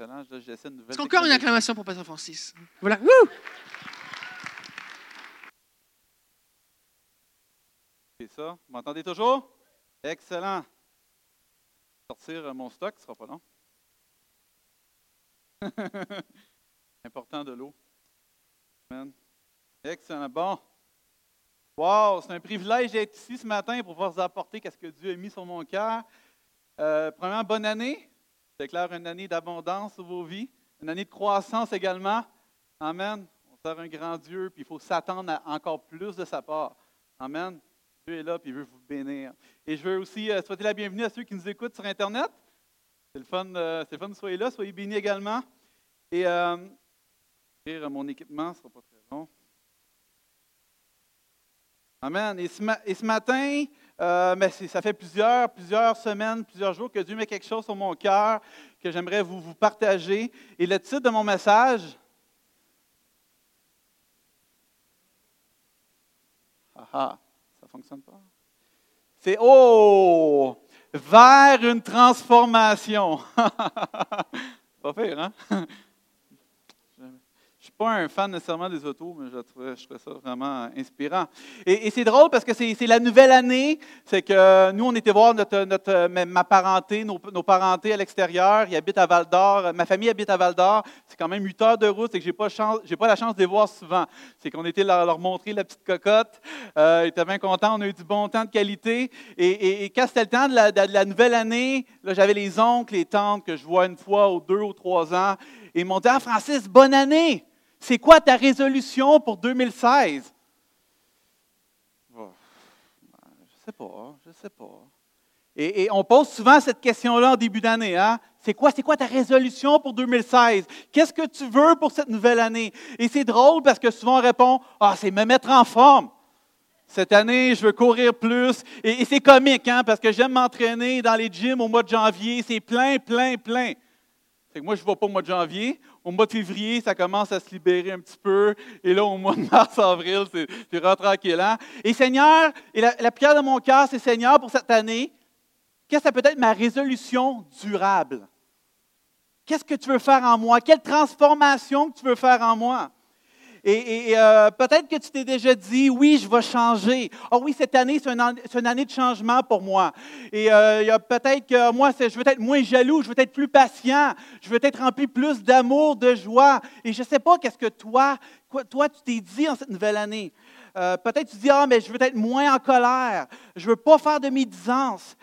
Excellent. Là, J'essaie une nouvelle Est-ce qu'encore une technologie. acclamation pour Pasteur Francis? Voilà. Wouh! C'est ça. Vous m'entendez toujours? Excellent. Sortir euh, mon stock, ce sera pas long. Important de l'eau. Excellent. Bon. Wow, c'est un privilège d'être ici ce matin pour pouvoir vous apporter ce que Dieu a mis sur mon cœur. Euh, premièrement, bonne année. Déclare une année d'abondance sur vos vies, une année de croissance également. Amen. On sert un grand Dieu, puis il faut s'attendre à encore plus de sa part. Amen. Dieu est là, puis il veut vous bénir. Et je veux aussi euh, souhaiter la bienvenue à ceux qui nous écoutent sur Internet. C'est le fun, euh, c'est le fun soyez là, soyez bénis également. Et euh, mon équipement, ce sera pas très long. Amen. Et ce matin, euh, c'est- ça fait plusieurs, plusieurs semaines, plusieurs jours que Dieu met quelque chose sur mon cœur que j'aimerais vous, partager. Et le titre de mon message, ah ah, ça ne fonctionne pas. C'est Oh, vers une transformation. pas pire, hein? Pas un fan nécessairement des autos, mais je trouvais, ça vraiment inspirant. Et, c'est drôle parce que c'est la nouvelle année. C'est que nous, on était voir notre, ma parenté, nos, parentés à l'extérieur. Ils habitent à Val d'Or. Ma famille habite à Val d'Or. C'est quand même 8 heures de route. C'est que je n'ai pas, la chance de les voir souvent. C'est qu'on était leur, leur montrer la petite cocotte. Euh, ils étaient bien contents. On a eu du bon temps de qualité. Et, et- et quand c'était le temps de la, nouvelle année, j'avais les oncles, les tantes que je vois une fois ou deux ou trois ans. Et ils m'ont dit Ah, Francis, bonne année! C'est quoi ta résolution pour 2016? Oh, je sais pas, je sais pas. Et, on pose souvent cette question-là en début d'année. Hein? C'est quoi, c'est quoi ta résolution pour 2016? Qu'est-ce que tu veux pour cette nouvelle année? Et c'est drôle parce que souvent on répond Ah, c'est me mettre en forme. Cette année, je veux courir plus. Et, et c'est comique, hein, parce que j'aime m'entraîner dans les gyms au mois de janvier. C'est plein, plein, plein. Fait que moi, je ne vais pas au mois de janvier. Au mois de février, ça commence à se libérer un petit peu. Et là, au mois de mars, avril, c'est vraiment tranquille. hein? Et Seigneur, et la, la prière de mon cœur, c'est Seigneur, pour cette année, qu'est-ce que ça peut être ma résolution durable? Qu'est-ce que tu veux faire en moi? Quelle transformation que tu veux faire en moi? Et, euh, peut-être que tu t'es déjà dit, oui, je vais changer. Oh oui, cette année, c'est une, année de changement pour moi. Et euh, peut-être que moi, je veux être moins jaloux, je veux être plus patient, je veux être rempli plus d'amour, de joie. Et je ne sais pas qu'est-ce que toi, toi, tu t'es dit en cette nouvelle année. Euh, peut-être tu dis, ah, mais je veux être moins en colère, je ne veux pas faire de médisance.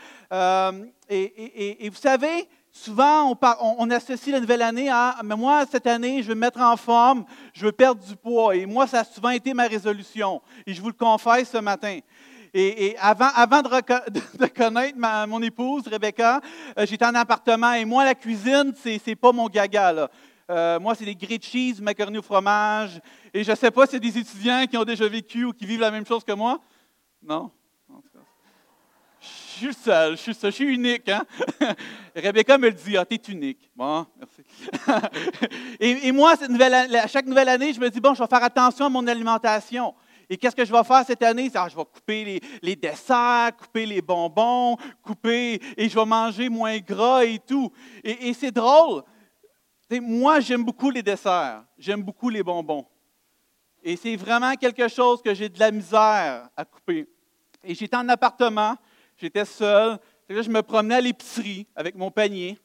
Et vous savez, souvent, on, associe la nouvelle année à, mais moi, cette année, je veux me mettre en forme, je veux perdre du poids. Et moi, ça a souvent été ma résolution. Et je vous le confesse ce matin. Et, avant, de, connaître mon épouse, Rebecca, euh, j'étais en appartement. Et moi, la cuisine, c'est pas mon gaga. Euh, moi, c'est des grilled cheese, macaroni au fromage. Et je ne sais pas si c'est des étudiants qui ont déjà vécu ou qui vivent la même chose que moi. Non? En tout cas. Je je suis seul, je suis unique. Hein? Rebecca me le dit, ah, t'es unique. Bon, merci. et, moi, à chaque nouvelle année, je me dis, bon, je vais faire attention à mon alimentation. Et qu'est-ce que je vais faire cette année? Ah, je vais couper les, desserts, couper les bonbons, couper, et je vais manger moins gras et tout. Et, c'est drôle. Moi, j'aime beaucoup les desserts, j'aime beaucoup les bonbons. Et c'est vraiment quelque chose que j'ai de la misère à couper. Et j'étais en appartement, j'étais seul. Je me promenais à l'épicerie avec mon panier.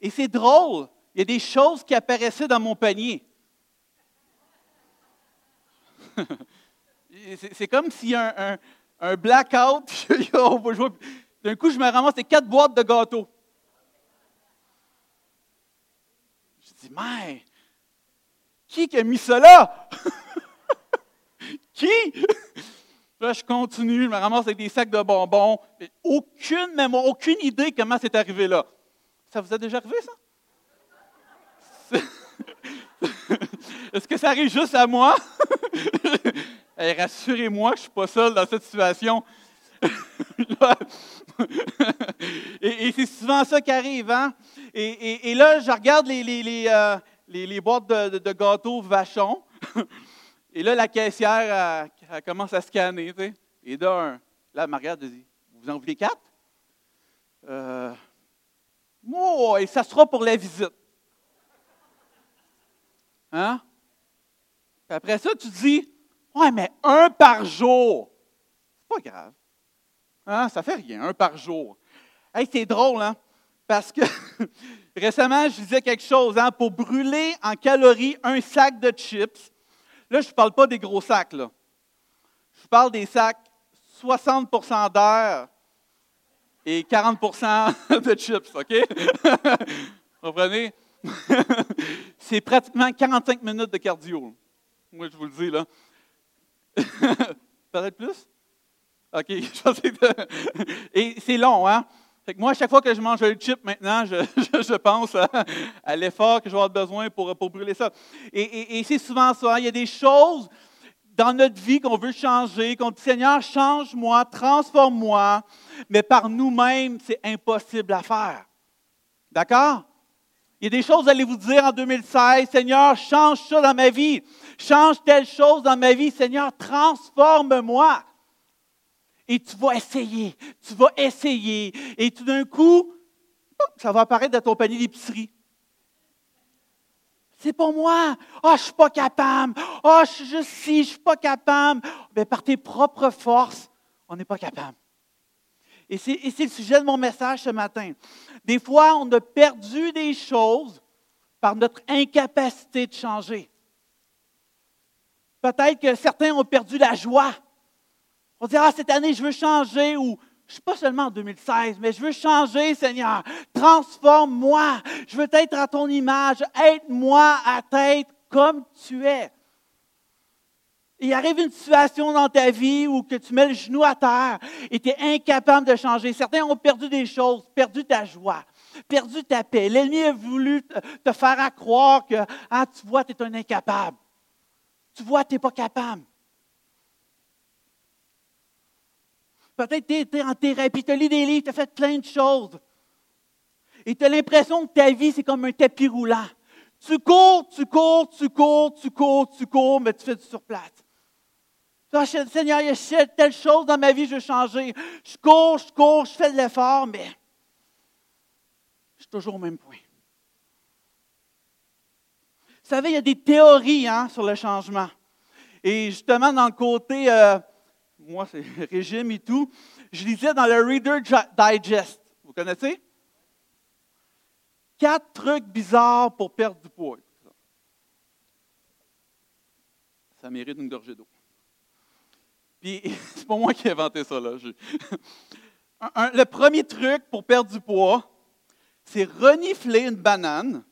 Et c'est drôle, il y a des choses qui apparaissaient dans mon panier. C'est comme s'il y a un, blackout. D'un coup, je me ramasse les quatre boîtes de gâteaux. Je dis, mais qui a mis là? qui? Là, je continue, je me ramasse avec des sacs de bonbons. Aucune mémoire, aucune idée comment c'est arrivé là. Ça vous a déjà arrivé, ça? Est-ce que ça arrive juste à moi? Rassurez-moi je ne suis pas seul dans cette situation. Et c'est souvent ça qui arrive. Hein? Et, là, je regarde les, euh, boîtes de, gâteaux vachons. Et là, la caissière, elle, elle commence à scanner. tu. Et d'un, là, elle me regarde et dit Vous en voulez quatre? Euh, Oh, et ça sera pour la visite. Hein? Puis après ça, tu dis, ouais, mais un par jour. C'est pas grave. Hein? Ça fait rien, un par jour. Hey, c'est drôle, hein? Parce que récemment, je disais quelque chose, hein? Pour brûler en calories un sac de chips, là, je ne parle pas des gros sacs, là. Je parle des sacs 60% d'air et 40% de chips, OK? Vous comprenez? c'est pratiquement 45 minutes de cardio. Moi, je vous le dis, là. Peut-être plus? OK, Et c'est long, hein? Fait que moi, à chaque fois que je mange un chip maintenant, je, pense à, l'effort que je vais avoir besoin pour, pour brûler ça. Et, c'est souvent ça. Hein? Il y a des choses dans notre vie qu'on veut changer, qu'on dit Seigneur, change-moi, transforme-moi, mais par nous-mêmes, c'est impossible à faire. D'accord? Il y a des choses, allez vous dire en 2016, Seigneur, change ça dans ma vie. Change telle chose dans ma vie. Seigneur, transforme-moi. Et tu vas essayer, tu vas essayer. Et tout d'un coup, ça va apparaître dans ton panier d'épicerie. C'est pour moi. Ah, oh, je suis pas capable. Ah, oh, je suis juste si, je suis pas capable. Mais par tes propres forces, on n'est pas capable. Et c'est le sujet de mon message ce matin. Des fois, on a perdu des choses par notre incapacité de changer. Peut-être que certains ont perdu la joie. On dit, ah, cette année, je veux changer, ou je ne suis pas seulement en 2016, mais je veux changer, Seigneur. Transforme-moi. Je veux être à ton image. Aide-moi à être comme tu es. Il arrive une situation dans ta vie où que tu mets le genou à terre et tu es incapable de changer. Certains ont perdu des choses, perdu ta joie, perdu ta paix. L'ennemi a voulu te faire croire que, ah, tu vois, tu es un incapable. Tu vois, tu n'es pas capable. Peut-être tu es en thérapie, tu as lu des livres, tu as fait plein de choses. Et tu as l'impression que ta vie, c'est comme un tapis roulant. Tu cours, tu cours, tu cours, tu cours, tu cours, mais tu fais du surplace. Seigneur, il y a telle chose dans ma vie, je veux changer. Je cours, je cours, je fais de l'effort, mais je suis toujours au même point. Vous savez, il y a des théories hein, sur le changement. Et justement, dans le côté, euh, moi, c'est régime et tout, je lisais dans le Reader Digest. Vous connaissez? Quatre trucs bizarres pour perdre du poids. Ça mérite une gorgée d'eau. Puis, c'est pas moi qui ai inventé ça, là. le premier truc pour perdre du poids, c'est renifler une banane,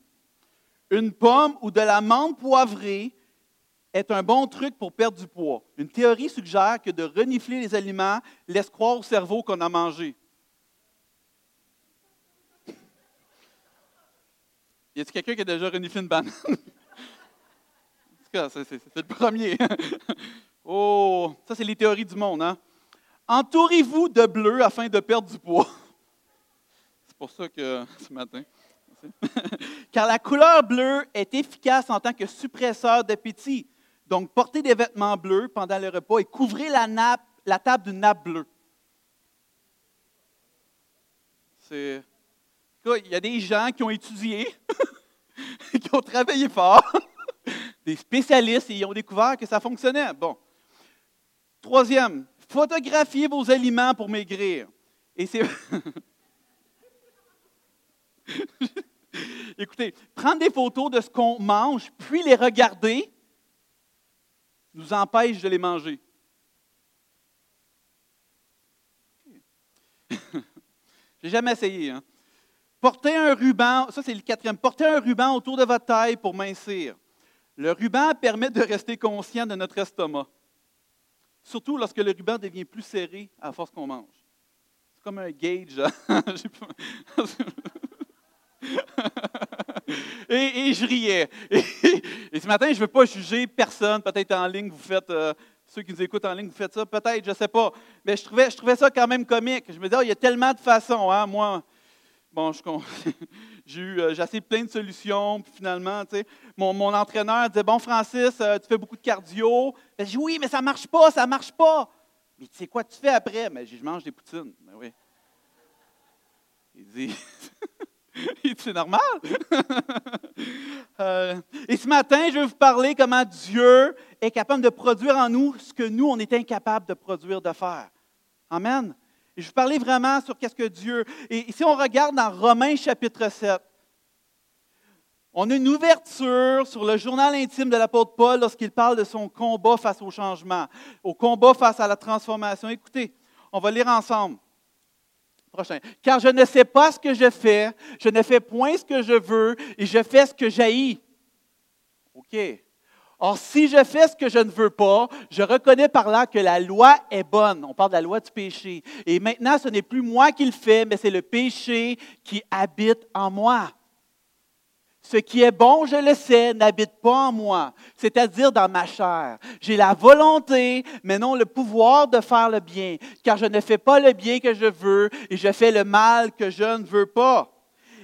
une pomme ou de la menthe poivrée est un bon truc pour perdre du poids. Une théorie suggère que de renifler les aliments laisse croire au cerveau qu'on a mangé. Y a-t-il quelqu'un qui a déjà reniflé une banane? en tout cas, c'est le premier. Oh, ça, c'est les théories du monde. Hein? Entourez-vous de bleu afin de perdre du poids. C'est pour ça que ce matin. Car la couleur bleue est efficace en tant que suppresseur d'appétit. Donc, portez des vêtements bleus pendant le repas et couvrez la, nappe, la table d'une nappe bleue. C'est. Il y a des gens qui ont étudié, qui ont travaillé fort, des spécialistes, et ils ont découvert que ça fonctionnait. Bon. Troisième, photographiez vos aliments pour maigrir. Et c'est. Écoutez, prendre des photos de ce qu'on mange, puis les regarder, nous empêche de les manger. J'ai jamais essayé. Hein? Portez un ruban, ça c'est le quatrième, portez un ruban autour de votre taille pour mincir. Le ruban permet de rester conscient de notre estomac. Surtout lorsque le ruban devient plus serré à force qu'on mange. C'est comme un gauge. Et, je riais. Et, ce matin, je ne veux pas juger personne. Peut-être en ligne, vous faites, euh, ceux qui nous écoutent en ligne, vous faites ça. Peut-être, je ne sais pas. Mais je trouvais, je trouvais ça quand même comique. Je me disais, oh, il y a tellement de façons. Hein? Moi, bon, j'ai eu, euh, j'ai essayé plein de solutions. Puis finalement, tu sais, mon, entraîneur disait, bon, Francis, euh, tu fais beaucoup de cardio. Ben, je dis, oui, mais ça ne marche pas, ça ne marche pas. Mais tu sais quoi tu fais après? Mais je mange des poutines. Ben oui. Il dit, c'est normal. Euh, et ce matin, je vais vous parler comment Dieu est capable de produire en nous ce que nous, on est incapable de produire, de faire. Amen. Et je vais vous parler vraiment sur qu'est-ce que Dieu. Et si on regarde dans Romains chapitre 7, on a une ouverture sur le journal intime de l'apôtre Paul lorsqu'il parle de son combat face au changement, au combat face à la transformation. Écoutez, on va lire ensemble. Prochain. Car je ne sais pas ce que je fais, je ne fais point ce que je veux et je fais ce que j'haïs. OK. Or, si je fais ce que je ne veux pas, je reconnais par là que la loi est bonne. On parle de la loi du péché. Et maintenant, ce n'est plus moi qui le fais, mais c'est le péché qui habite en moi. Ce qui est bon, je le sais, n'habite pas en moi, c'est-à-dire dans ma chair. J'ai la volonté, mais non le pouvoir de faire le bien, car je ne fais pas le bien que je veux et je fais le mal que je ne veux pas.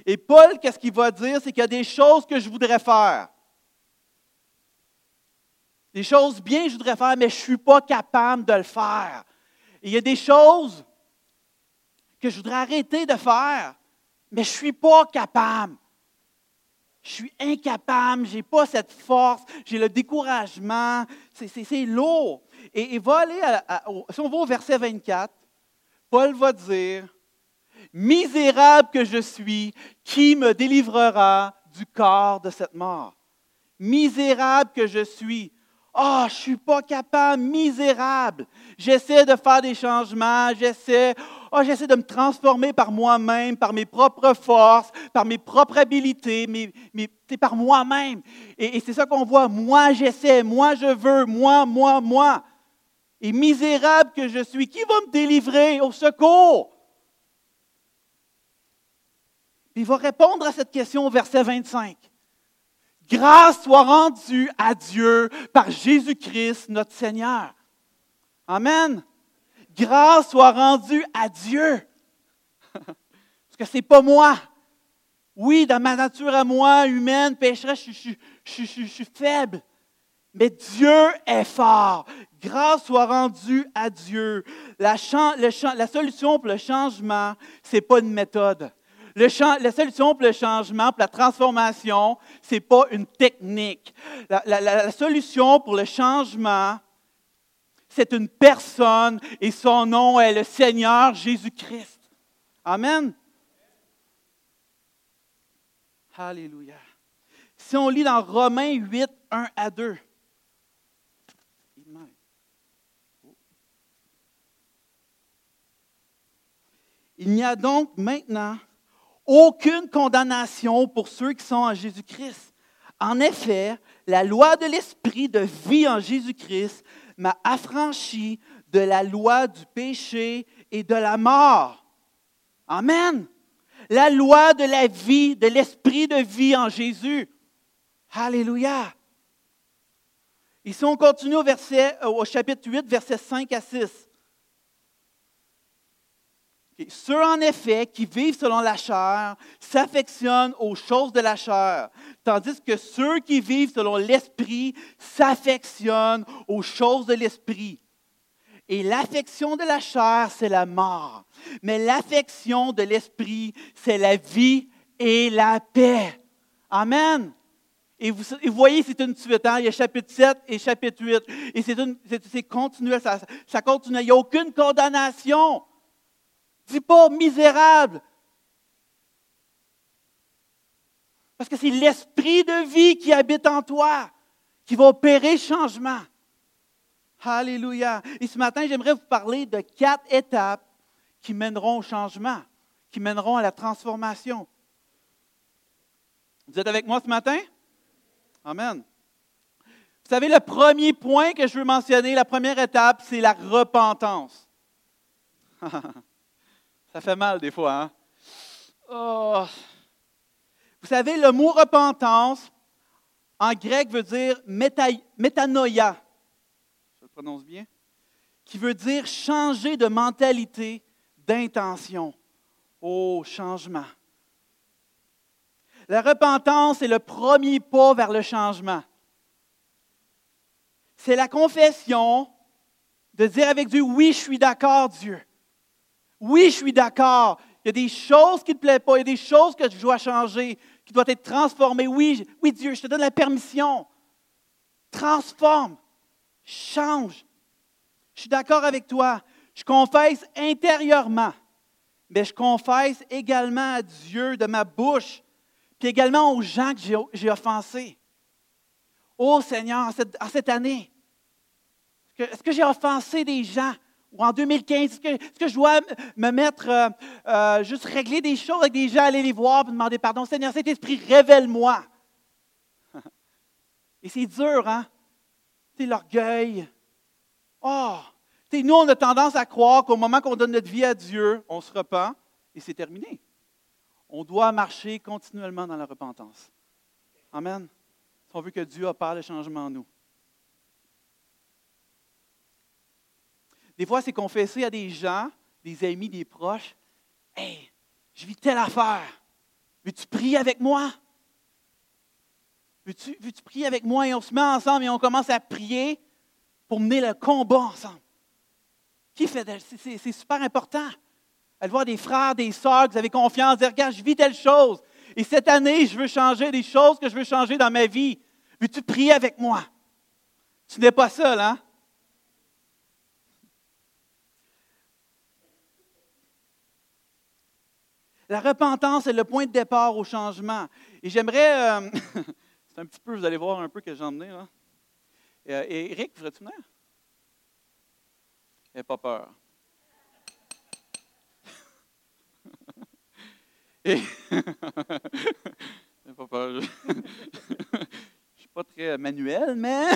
Et Paul, qu'est-ce qu'il va dire? C'est qu'il y a des choses que je voudrais faire. Des choses bien que je voudrais faire, mais je ne suis pas capable de le faire. il y a des choses que je voudrais arrêter de faire, mais je ne suis pas capable je suis incapable, je n'ai pas cette force, j'ai le découragement, c'est lourd. Et il va si on va au verset 24, Paul va dire, Misérable que je suis, qui me délivrera du corps de cette mort? Misérable que je suis. Ah, oh, je ne suis pas capable, misérable. J'essaie de faire des changements, j'essaie, oh, j'essaie de me transformer par moi-même, par mes propres forces, par mes propres habiletés, mais, c'est par moi-même. Et, et c'est ça qu'on voit. Moi, j'essaie, moi, je veux, moi, moi, moi. Et misérable que je suis, qui va me délivrer au secours? Il va répondre à cette question au verset 25. Grâce soit rendue à Dieu par Jésus-Christ, notre Seigneur. Amen. Grâce soit rendue à Dieu. Parce que ce n'est pas moi. Oui, dans ma nature à moi, humaine, pécheresse, je, suis faible. Mais Dieu est fort. Grâce soit rendue à Dieu. La, la solution pour le changement, ce n'est pas une méthode la solution pour le changement, pour la transformation, ce n'est pas une technique. La, solution pour le changement, c'est une personne et son nom est le Seigneur Jésus-Christ. Amen. Alléluia. Si on lit dans Romains 8, 1 à 2. Il n'y a donc maintenant aucune condamnation pour ceux qui sont en Jésus-Christ. En effet, la loi de l'esprit de vie en Jésus-Christ m'a affranchi de la loi du péché et de la mort. Amen. La loi de la vie, de l'esprit de vie en Jésus. Alléluia. Ici, on continue au, verset, au chapitre 8, versets 5 à 6. Ceux, en effet, qui vivent selon la chair s'affectionnent aux choses de la chair, tandis que ceux qui vivent selon l'esprit s'affectionnent aux choses de l'esprit. Et l'affection de la chair, c'est la mort, mais l'affection de l'esprit, c'est la vie et la paix. Amen. Et vous, voyez, c'est une suite. Hein? Il y a chapitre 7 et chapitre 8. Et c'est continuel, ça, ça continue. Il n'y a aucune condamnation. Dis pas misérable. Parce que c'est l'esprit de vie qui habite en toi qui va opérer changement. Alléluia. Et ce matin, j'aimerais vous parler de quatre étapes qui mèneront au changement, qui mèneront à la transformation. Vous êtes avec moi ce matin? Amen. Vous savez, le premier point que je veux mentionner, la première étape, c'est la repentance. Ça fait mal des fois, hein? Oh. Vous savez, le mot repentance, en grec, veut dire métanoïa. Je le prononce bien. Qui veut dire changer de mentalité, d'intention. Oh, changement. La repentance est le premier pas vers le changement. C'est la confession de dire avec Dieu, oui, je suis d'accord, Dieu. Oui, je suis d'accord. Il y a des choses qui ne te plaisent pas, il y a des choses que je dois changer. qui doit être transformé. Oui, oui, Dieu, je te donne la permission. Transforme, change. Je suis d'accord avec toi. Je confesse intérieurement, mais je confesse également à Dieu de ma bouche, puis également aux gens que j'ai offensés. Oh Seigneur, en cette, année, est-ce que, j'ai offensé des gens? Ou en 2015, est-ce que, je dois me mettre, euh, euh, juste régler des choses avec des gens, aller les voir et demander pardon? Seigneur, cet esprit, révèle-moi. Et c'est dur, hein? C'est l'orgueil. Oh! nous, on a tendance à croire qu'au moment qu'on donne notre vie à Dieu, on se repent et c'est terminé. On doit marcher continuellement dans la repentance. Amen. Si on veut que Dieu opère le changement en nous. Des fois, c'est confesser à des gens, des amis, des proches Hey, je vis telle affaire. Veux-tu prier avec moi? Veux-tu, veux-tu prier avec moi? Et on se met ensemble et on commence à prier pour mener le combat ensemble. Qui fait c'est, super important. Elle voir des frères, des sœurs, vous avez confiance, dire Regarde, je vis telle chose. Et cette année, je veux changer des choses que je veux changer dans ma vie. Veux-tu prier avec moi? Tu n'es pas seul, hein? La repentance est le point de départ au changement. Et j'aimerais, euh, c'est un petit peu, vous allez voir un peu que j'en ai là. Euh, et Eric, voudrais-tu venir? N'aie pas peur. Et, pas peur. Je ne suis pas très manuel, mais.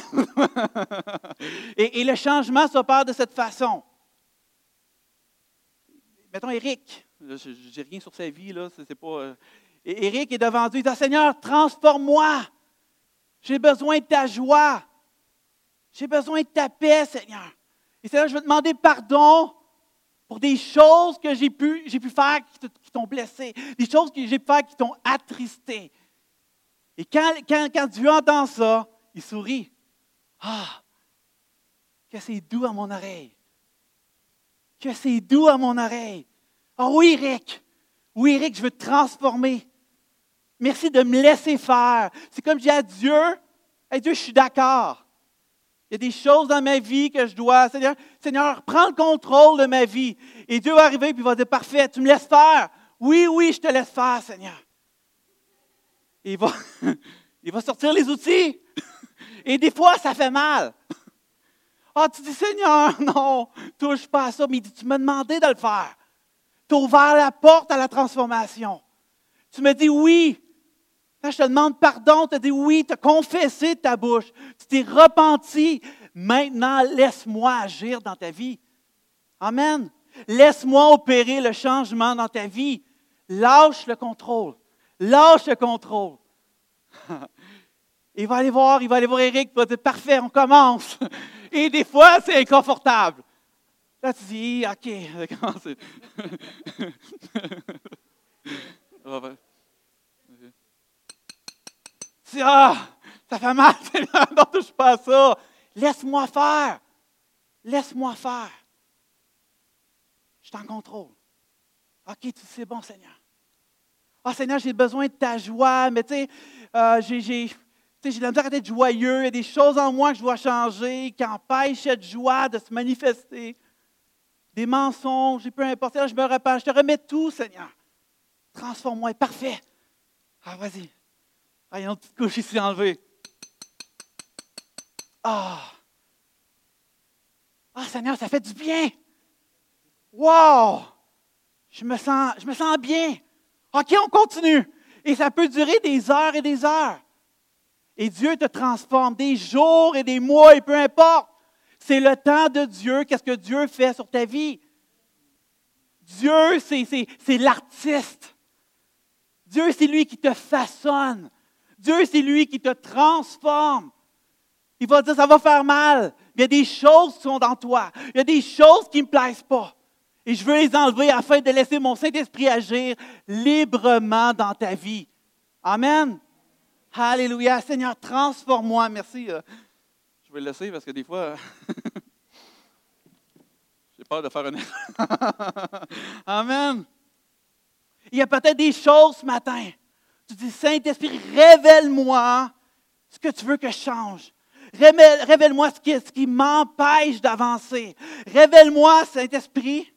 et, et le changement s'opère de cette façon. Mettons Eric. Je n'ai rien sur sa vie, là. C'est, pas. Euh, et Éric est devant Dieu. Il dit Seigneur, transforme-moi. J'ai besoin de ta joie. J'ai besoin de ta paix, Seigneur. Et Seigneur, je veux demander pardon pour des choses que j'ai pu, j'ai pu faire qui t'ont blessé, des choses que j'ai pu faire qui t'ont attristé. Et quand, quand, quand Dieu entend ça, il sourit. Ah, que c'est doux à mon oreille. Que c'est doux à mon oreille. Ah oui, Eric. Oui, Eric, je veux te transformer. Merci de me laisser faire. C'est comme je dis à Dieu, hey, Dieu, je suis d'accord. Il y a des choses dans ma vie que je dois. Seigneur, Seigneur, prends le contrôle de ma vie. Et Dieu va arriver et va dire Parfait, tu me laisses faire. Oui, oui, je te laisse faire, Seigneur. il va, il va sortir les outils. Et des fois, ça fait mal. Ah, tu dis Seigneur, non, touche pas à ça. Mais il dit Tu m'as demandé de le faire. Tu ouvert la porte à la transformation. Tu me dis oui. Quand je te demande pardon, tu as dit oui, tu as confessé de ta bouche. Tu t'es repenti. Maintenant, laisse-moi agir dans ta vie. Amen. Laisse-moi opérer le changement dans ta vie. Lâche le contrôle. Lâche le contrôle. il va aller voir, il va aller voir Eric, il va dire Parfait, on commence. Et des fois, c'est inconfortable. Là, tu dis, OK, tu ah, ça fait mal, non, touche pas ça. Laisse-moi faire. Laisse-moi faire. Je suis en contrôle. OK, tu c'est bon, Seigneur. Ah, Seigneur, j'ai besoin de ta joie, mais tu sais, euh, j'ai, la d'être joyeux. Il y a des choses en moi que je dois changer qui empêchent cette joie de se manifester des mensonges, peu importe. Je me repens, je te remets tout, Seigneur. Transforme-moi. Parfait. Ah, vas-y. Ah, il y a une petite couche ici enlevée. Ah. Ah, Seigneur, ça fait du bien. Wow! Je me sens, je me sens bien. OK, on continue. Et ça peut durer des heures et des heures. Et Dieu te transforme des jours et des mois, et peu importe. C'est le temps de Dieu. Qu'est-ce que Dieu fait sur ta vie? Dieu, c'est l'artiste. Dieu, c'est lui qui te façonne. Dieu, c'est lui qui te transforme. Il va dire, ça va faire mal. Il y a des choses qui sont dans toi. Il y a des choses qui ne me plaisent pas. Et je veux les enlever afin de laisser mon Saint-Esprit agir librement dans ta vie. Amen. Alléluia. Seigneur, transforme-moi. Merci. Je vais le laisser parce que des fois, j'ai peur de faire une erreur. Amen. Il y a peut-être des choses ce matin. Tu dis, Saint-Esprit, révèle-moi ce que tu veux que je change. Révèle-moi ce qui, ce qui m'empêche d'avancer. Révèle-moi, Saint-Esprit,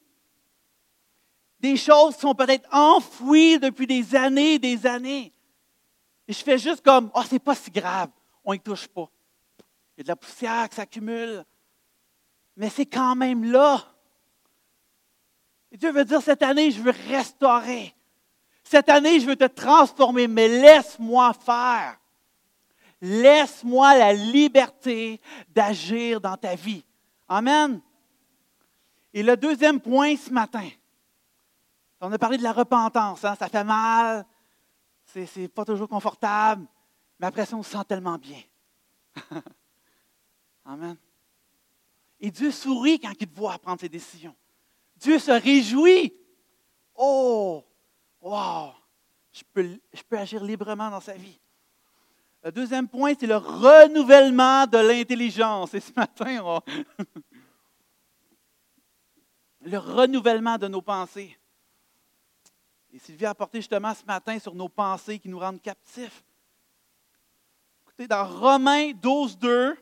des choses qui sont peut-être enfouies depuis des années et des années. Et je fais juste comme, oh, c'est pas si grave, on n'y touche pas. Il y a de la poussière qui s'accumule, mais c'est quand même là. Et Dieu veut dire, cette année, je veux restaurer. Cette année, je veux te transformer, mais laisse-moi faire. Laisse-moi la liberté d'agir dans ta vie. Amen. Et le deuxième point ce matin, on a parlé de la repentance. Hein? Ça fait mal, c'est, pas toujours confortable, mais après ça, on se sent tellement bien. Amen. Et Dieu sourit quand il te voit prendre ses décisions. Dieu se réjouit. Oh, wow, je peux, je peux agir librement dans sa vie. Le deuxième point, c'est le renouvellement de l'intelligence. Et ce matin, on... le renouvellement de nos pensées. Et Sylvie a apporté justement ce matin sur nos pensées qui nous rendent captifs. Écoutez, dans Romains 12, 2,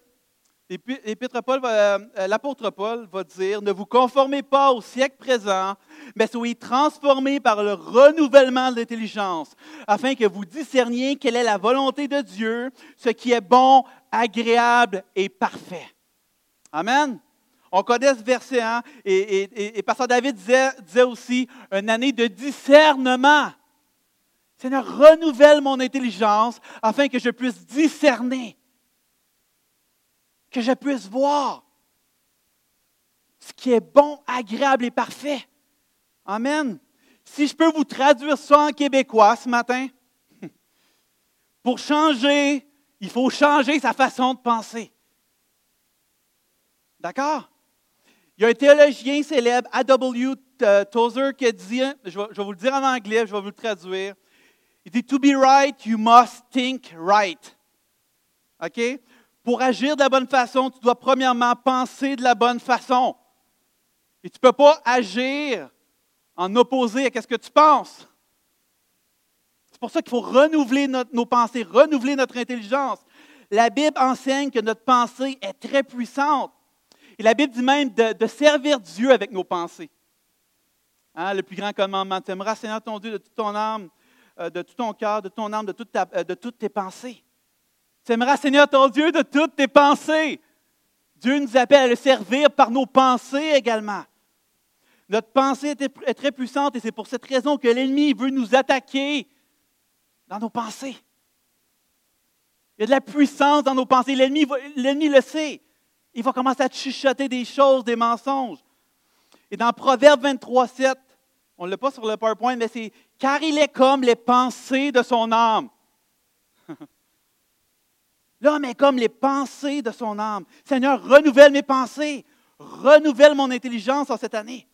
euh, l'apôtre Paul va dire, ne vous conformez pas au siècle présent, mais soyez transformés par le renouvellement de l'intelligence, afin que vous discerniez quelle est la volonté de Dieu, ce qui est bon, agréable et parfait. Amen. On connaît ce verset, hein? et, et, Pasteur David disait, disait aussi une année de discernement. Seigneur, renouvelle mon intelligence afin que je puisse discerner, que je puisse voir ce qui est bon, agréable et parfait. Amen. Si je peux vous traduire ça en québécois ce matin, pour changer, il faut changer sa façon de penser. D'accord? Il y a un théologien célèbre, A.W. Tozer, qui a dit, je vais, je vais vous le dire en anglais, je vais vous le traduire. Il dit To be right, you must think right. OK? Pour agir de la bonne façon, tu dois premièrement penser de la bonne façon. Et tu ne peux pas agir en opposé à ce que tu penses. C'est pour ça qu'il faut renouveler nos pensées, renouveler notre intelligence. La Bible enseigne que notre pensée est très puissante. Et la Bible dit même de, servir Dieu avec nos pensées. Hein, le plus grand commandement, tu aimeras Seigneur ton Dieu de toute ton âme, euh, de tout ton cœur, de ton âme, de, euh, de toutes tes pensées. Tu aimeras Seigneur ton Dieu de toutes tes pensées. Dieu nous appelle à le servir par nos pensées également. Notre pensée est très puissante et c'est pour cette raison que l'ennemi veut nous attaquer dans nos pensées. Il y a de la puissance dans nos pensées. L'ennemi, l'ennemi le sait. Il va commencer à te chuchoter des choses, des mensonges. Et dans Proverbe 23, 7, on ne l'a pas sur le PowerPoint, mais c'est car il est comme les pensées de son âme. L'homme est comme les pensées de son âme. Seigneur, renouvelle mes pensées, renouvelle mon intelligence en cette année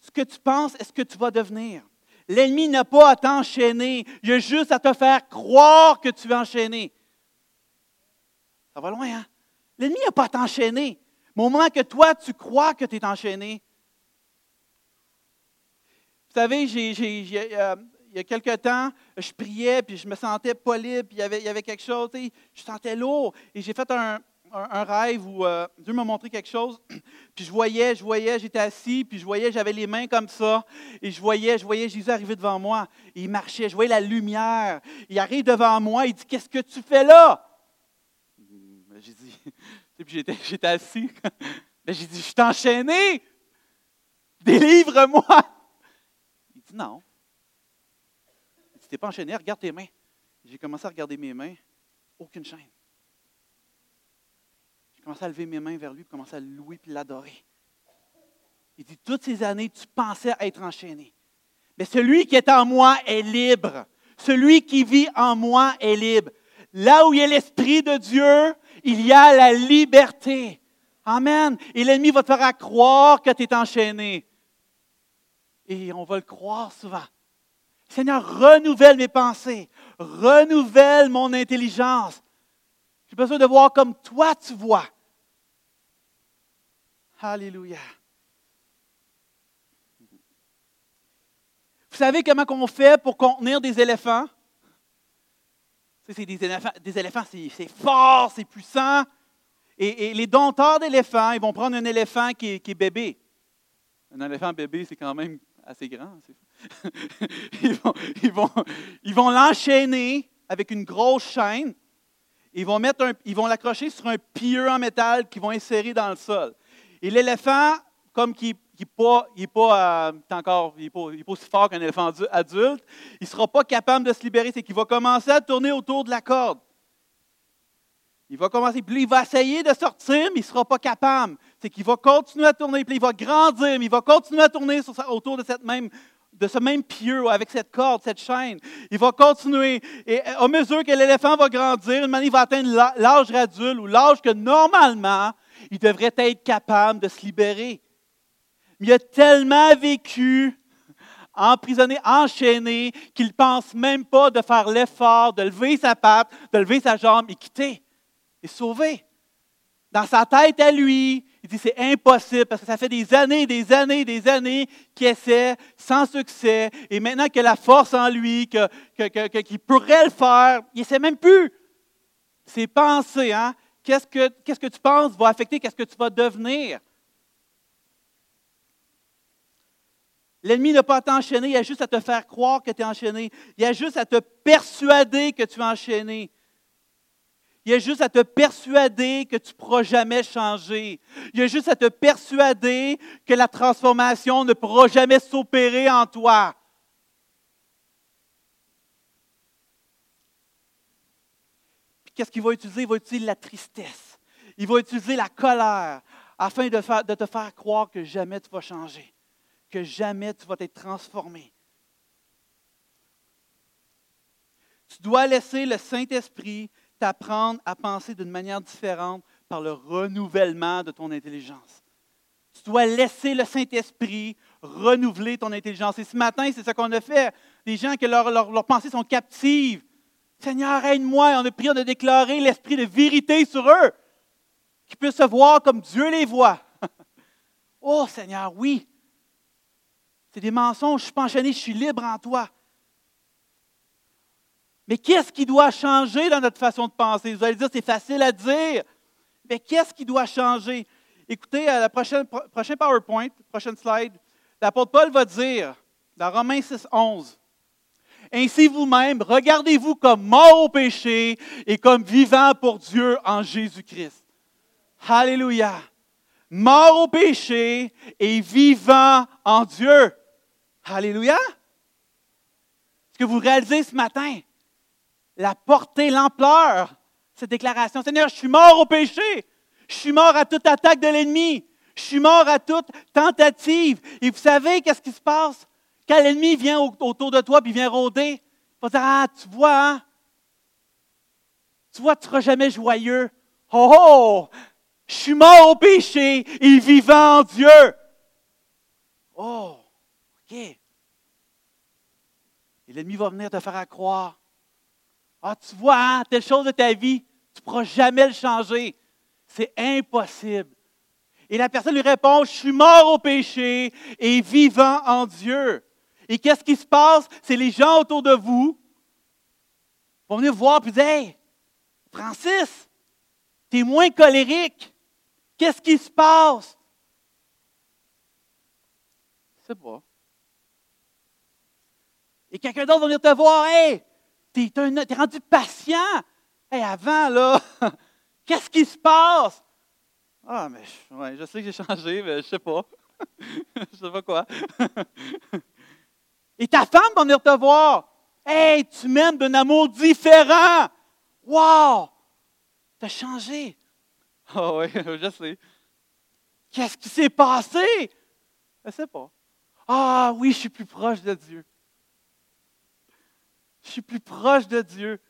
ce que tu penses est ce que tu vas devenir. L'ennemi n'a pas à t'enchaîner, il a juste à te faire croire que tu vas enchaîner. Ça va loin, hein? L'ennemi n'a pas à t'enchaîner. Au moment que toi, tu crois que tu es enchaîné, vous savez, euh, il y a quelque temps, je priais, puis je me sentais pas libre, puis il y avait, il y avait quelque chose, je sentais lourd. Et j'ai fait un, un, rêve où euh, Dieu m'a montré quelque chose, puis je voyais, je voyais, j'étais assis, puis je voyais, j'avais les mains comme ça, et je voyais, je voyais Jésus arriver devant moi. il marchait, je voyais la lumière. Il arrive devant moi, il dit Qu'est-ce que tu fais là? Ben, J'ai dit, puis j'étais, j'étais assis. Ben, j'ai dit Je suis enchaîné. Délivre-moi. Il dit Non. N'es pas enchaîné, regarde tes mains. J'ai commencé à regarder mes mains, aucune chaîne. J'ai commencé à lever mes mains vers lui, puis commencer à louer puis l'adorer. Il dit, toutes ces années, tu pensais être enchaîné. Mais celui qui est en moi est libre. Celui qui vit en moi est libre. Là où il y a l'Esprit de Dieu, il y a la liberté. Amen. Et l'ennemi va te faire croire que tu es enchaîné. Et on va le croire souvent. Seigneur, renouvelle mes pensées, renouvelle mon intelligence, j'ai besoin de voir comme toi tu vois. Alléluia. Vous savez comment on fait pour contenir des éléphants? C'est des éléphants, des éléphants c'est fort, c'est puissant. Et, les dompteurs d'éléphants, ils vont prendre un éléphant qui est, bébé. Un éléphant bébé, c'est quand même assez grand. ils vont, ils vont l'enchaîner avec une grosse chaîne. Ils vont, mettre un, ils vont l'accrocher sur un pieu en métal qu'ils vont insérer dans le sol. Et l'éléphant, comme qui n'est pas, euh, encore, il pas aussi fort qu'un éléphant adulte, il ne sera pas capable de se libérer. C'est qu'il va commencer à tourner autour de la corde. Il va commencer, puis il va essayer de sortir, mais il ne sera pas capable. C'est qu'il va continuer à tourner, puis il va grandir, mais il va continuer à tourner autour de, cette même, de ce même pieu, avec cette corde, cette chaîne. Il va continuer. Et à mesure que l'éléphant va grandir, il va atteindre l'âge adulte ou l'âge que normalement, il devrait être capable de se libérer. Mais il a tellement vécu emprisonné, enchaîné, qu'il ne pense même pas de faire l'effort de lever sa patte, de lever sa jambe et quitter est sauvé. Dans sa tête à lui, il dit c'est impossible parce que ça fait des années, des années, des années qu'il essaie sans succès. Et maintenant qu'il a la force en lui, qu'il pourrait le faire, il ne sait même plus. Ses pensées, hein? Qu'est-ce que, qu'est-ce que tu penses va affecter qu'est-ce que tu vas devenir? L'ennemi n'a pas à t'enchaîner, il a juste à te faire croire que tu es enchaîné. Il a juste à te persuader que tu es enchaîné. Il y a juste à te persuader que tu ne pourras jamais changer. Il y a juste à te persuader que la transformation ne pourra jamais s'opérer en toi. Qu'est-ce qu'il va utiliser? Il va utiliser la tristesse. Il va utiliser la colère afin de, de te faire croire que jamais tu vas changer, que jamais tu vas être transformé. Tu dois laisser le Saint-Esprit t'apprendre à penser d'une manière différente par le renouvellement de ton intelligence. Tu dois laisser le Saint-Esprit renouveler ton intelligence. Et ce matin, c'est ce qu'on a fait. Des gens que leurs pensées sont captives. Seigneur, aide-moi. On a prié de déclarer l'esprit de vérité sur eux, qu'ils puissent se voir comme Dieu les voit. oh Seigneur, oui. C'est des mensonges. Je suis enchaîné, je suis libre en toi. Mais qu'est-ce qui doit changer dans notre façon de penser? Vous allez dire, c'est facile à dire. Mais qu'est-ce qui doit changer? Écoutez, à la prochaine, prochain PowerPoint, prochaine slide, l'apôtre Paul va dire, dans Romains 6, 11, Ainsi vous-même, regardez-vous comme mort au péché et comme vivant pour Dieu en Jésus-Christ. Alléluia. Mort au péché et vivant en Dieu. Alléluia. Est-ce que vous réalisez ce matin? La portée, l'ampleur, cette déclaration. Seigneur, je suis mort au péché. Je suis mort à toute attaque de l'ennemi. Je suis mort à toute tentative. Et vous savez qu'est-ce qui se passe? Quand l'ennemi vient autour de toi et vient rôder, il va dire Ah, tu vois, hein? Tu vois, tu ne seras jamais joyeux. Oh, oh! Je suis mort au péché et vivant en Dieu. Oh, OK. Et l'ennemi va venir te faire croire ah, tu vois, hein, telle chose de ta vie, tu ne pourras jamais le changer. C'est impossible. Et la personne lui répond, je suis mort au péché et vivant en Dieu. Et qu'est-ce qui se passe? C'est les gens autour de vous vont venir voir et dire, hey, Francis, tu es moins colérique. Qu'est-ce qui se passe? Je sais. Et quelqu'un d'autre va venir te voir, hey, tu es, rendu patient. Et avant, là, qu'est-ce qui se passe? Ah, mais ouais, je sais que j'ai changé, mais je sais pas. je sais pas quoi. Et ta femme va venir te voir. Hey, tu m'aimes d'un amour différent. Wow! Tu as changé. Ah oui, je sais. Qu'est-ce qui s'est passé? Je ne sais pas. Ah oui, je suis plus proche de Dieu. Je suis plus proche de Dieu.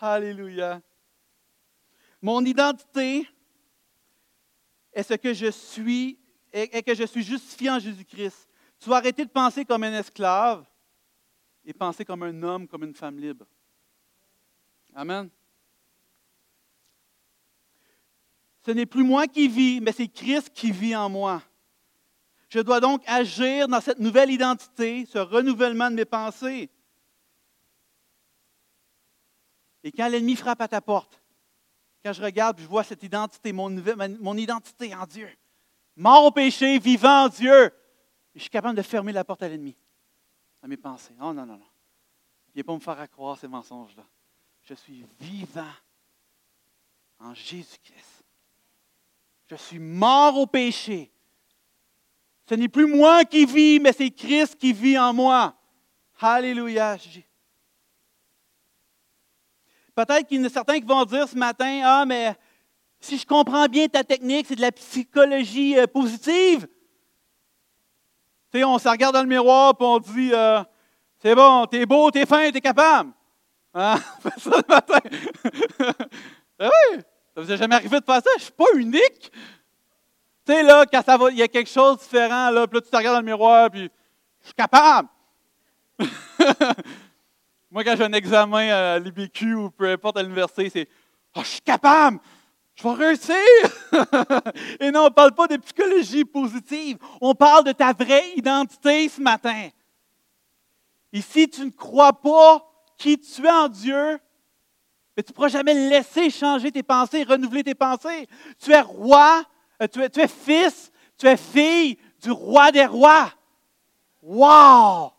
Alléluia. Mon identité est ce que je suis et que je suis justifié en Jésus-Christ. Tu dois arrêter de penser comme un esclave et penser comme un homme, comme une femme libre. Amen. Ce n'est plus moi qui vis, mais c'est Christ qui vit en moi. Je dois donc agir dans cette nouvelle identité, ce renouvellement de mes pensées. Et quand l'ennemi frappe à ta porte, quand je regarde, je vois cette identité, mon, identité en Dieu, mort au péché, vivant en Dieu, je suis capable de fermer la porte à l'ennemi, à mes pensées. Oh non, non, non. Il ne pas me faire croire ces mensonges-là. Je suis vivant en Jésus-Christ. Je suis mort au péché. Ce n'est plus moi qui vis, mais c'est Christ qui vit en moi. Alléluia. Peut-être qu'il y en a certains qui vont dire ce matin, ah, mais si je comprends bien ta technique, c'est de la psychologie euh, positive. Tu sais, on se regarde dans le miroir et on dit, euh, c'est bon, t'es beau, t'es fin, t'es capable. Hein? ça le matin. ben oui, ça vous est jamais arrivé de faire ça? Je suis pas unique. Tu sais, là, quand ça va, il y a quelque chose de différent, là, puis là, tu te regardes dans le miroir, puis je suis capable. Moi, quand j'ai un examen à l'IBQ ou peu importe à l'université, c'est oh, je suis capable, je vais réussir. Et non, on ne parle pas de psychologie positive, on parle de ta vraie identité ce matin. Et si tu ne crois pas qui tu es en Dieu, mais tu ne pourras jamais laisser changer tes pensées, renouveler tes pensées. Tu es roi, euh, tu es, tu es fils, tu es fille du roi des rois. Wow!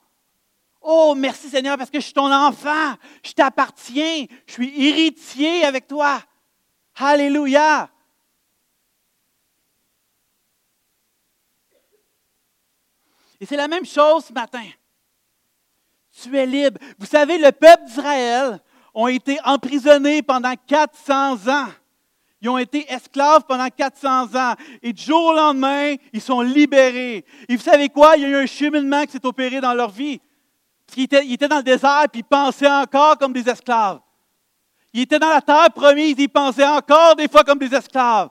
Oh, merci Seigneur parce que je suis ton enfant, je t'appartiens, je suis héritier avec toi. Alléluia. Et c'est la même chose ce matin. Tu es libre. Vous savez, le peuple d'Israël ont été emprisonnés pendant 400 ans. Ils ont été esclaves pendant 400 ans. Et du jour au lendemain, ils sont libérés. Et vous savez quoi? Il y a eu un cheminement qui s'est opéré dans leur vie. Parce qu'ils étaient, dans le désert, puis ils pensaient encore comme des esclaves. Ils étaient dans la terre promise, ils pensaient encore des fois comme des esclaves.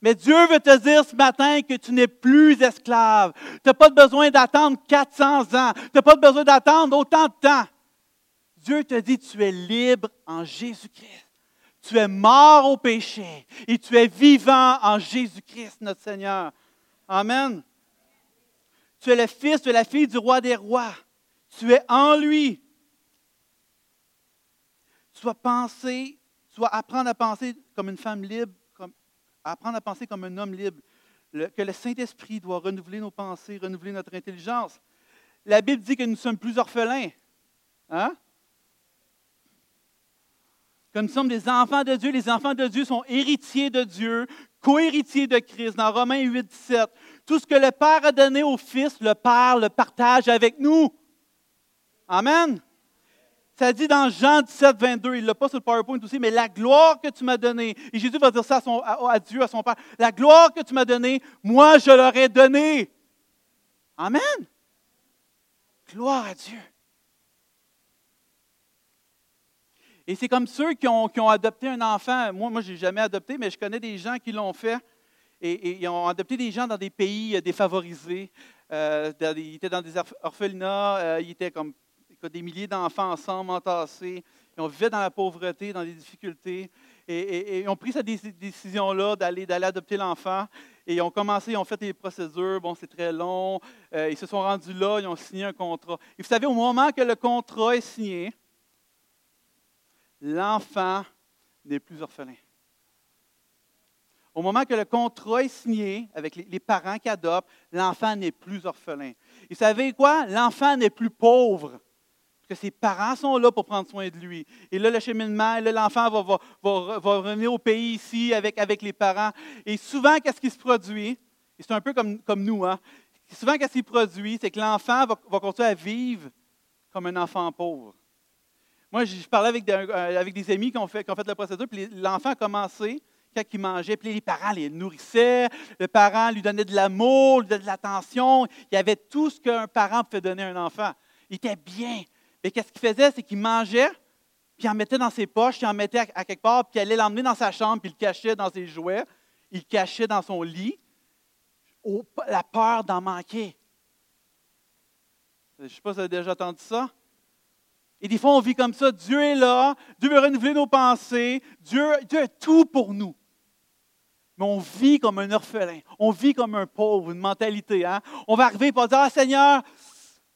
Mais Dieu veut te dire ce matin que tu n'es plus esclave. Tu n'as pas besoin d'attendre 400 ans. Tu n'as pas besoin d'attendre autant de temps. Dieu te dit, tu es libre en Jésus-Christ. Tu es mort au péché et tu es vivant en Jésus-Christ, notre Seigneur. Amen. Tu es le fils, tu es la fille du roi des rois. Tu es en lui. Tu dois penser, tu dois apprendre à penser comme une femme libre, comme, apprendre à penser comme un homme libre. que le Saint-Esprit doit renouveler nos pensées, renouveler notre intelligence. La Bible dit que nous sommes plus orphelins. Hein? Que nous sommes des enfants de Dieu. Les enfants de Dieu sont héritiers de Dieu, co-héritiers de Christ. Dans Romains 8, 17, tout ce que le Père a donné au Fils, le Père le partage avec nous. Amen. Ça dit dans Jean 17, 22, il ne l'a pas sur le PowerPoint aussi, mais la gloire que tu m'as donnée, et Jésus va dire ça à, Dieu, à son Père, la gloire que tu m'as donnée, moi je leur ai donnée. Amen. Gloire à Dieu. Et c'est comme ceux qui ont, adopté un enfant. Moi, moi je n'ai jamais adopté, mais je connais des gens qui l'ont fait. Et, ils ont adopté des gens dans des pays défavorisés. Euh, ils étaient dans des orphelinats. Euh, ils étaient comme des milliers d'enfants ensemble, entassés. Ils ont vivaient dans la pauvreté, dans des difficultés. Et, ils ont pris cette décision-là d'aller, adopter l'enfant. Et ils ont commencé, ils ont fait des procédures. Bon, c'est très long. Euh, ils se sont rendus là, ils ont signé un contrat. Et vous savez, au moment que le contrat est signé, l'enfant n'est plus orphelin. Au moment que le contrat est signé avec les parents qui adoptent, l'enfant n'est plus orphelin. Et vous savez quoi? L'enfant n'est plus pauvre que ses parents sont là pour prendre soin de lui. Et là, le cheminement, là, l'enfant va, revenir au pays ici avec, les parents. Et souvent, qu'est-ce qui se produit? Et c'est un peu comme, nous, hein? Souvent, qu'est-ce qui se produit? C'est que l'enfant va, continuer à vivre comme un enfant pauvre. Moi, je, parlais avec des, euh, amis qui ont, fait, la procédure, puis l'enfant a commencé quand il mangeait, puis les parents les nourrissaient, le parent lui donnait de l'amour, lui donnait de l'attention. Il y avait tout ce qu'un parent peut donner à un enfant. Il était bien. Et qu'est-ce qu'il faisait? C'est qu'il mangeait, puis il en mettait dans ses poches, il en mettait à, quelque part, puis il allait l'emmener dans sa chambre, puis il le cachait dans ses jouets, il le cachait dans son lit, la peur d'en manquer. Je ne sais pas si vous avez déjà entendu ça. Et des fois, on vit comme ça. Dieu est là, Dieu veut renouveler nos pensées, Dieu, Dieu est tout pour nous. Mais on vit comme un orphelin, on vit comme un pauvre, une mentalité. Hein? On va arriver et va dire Ah Seigneur,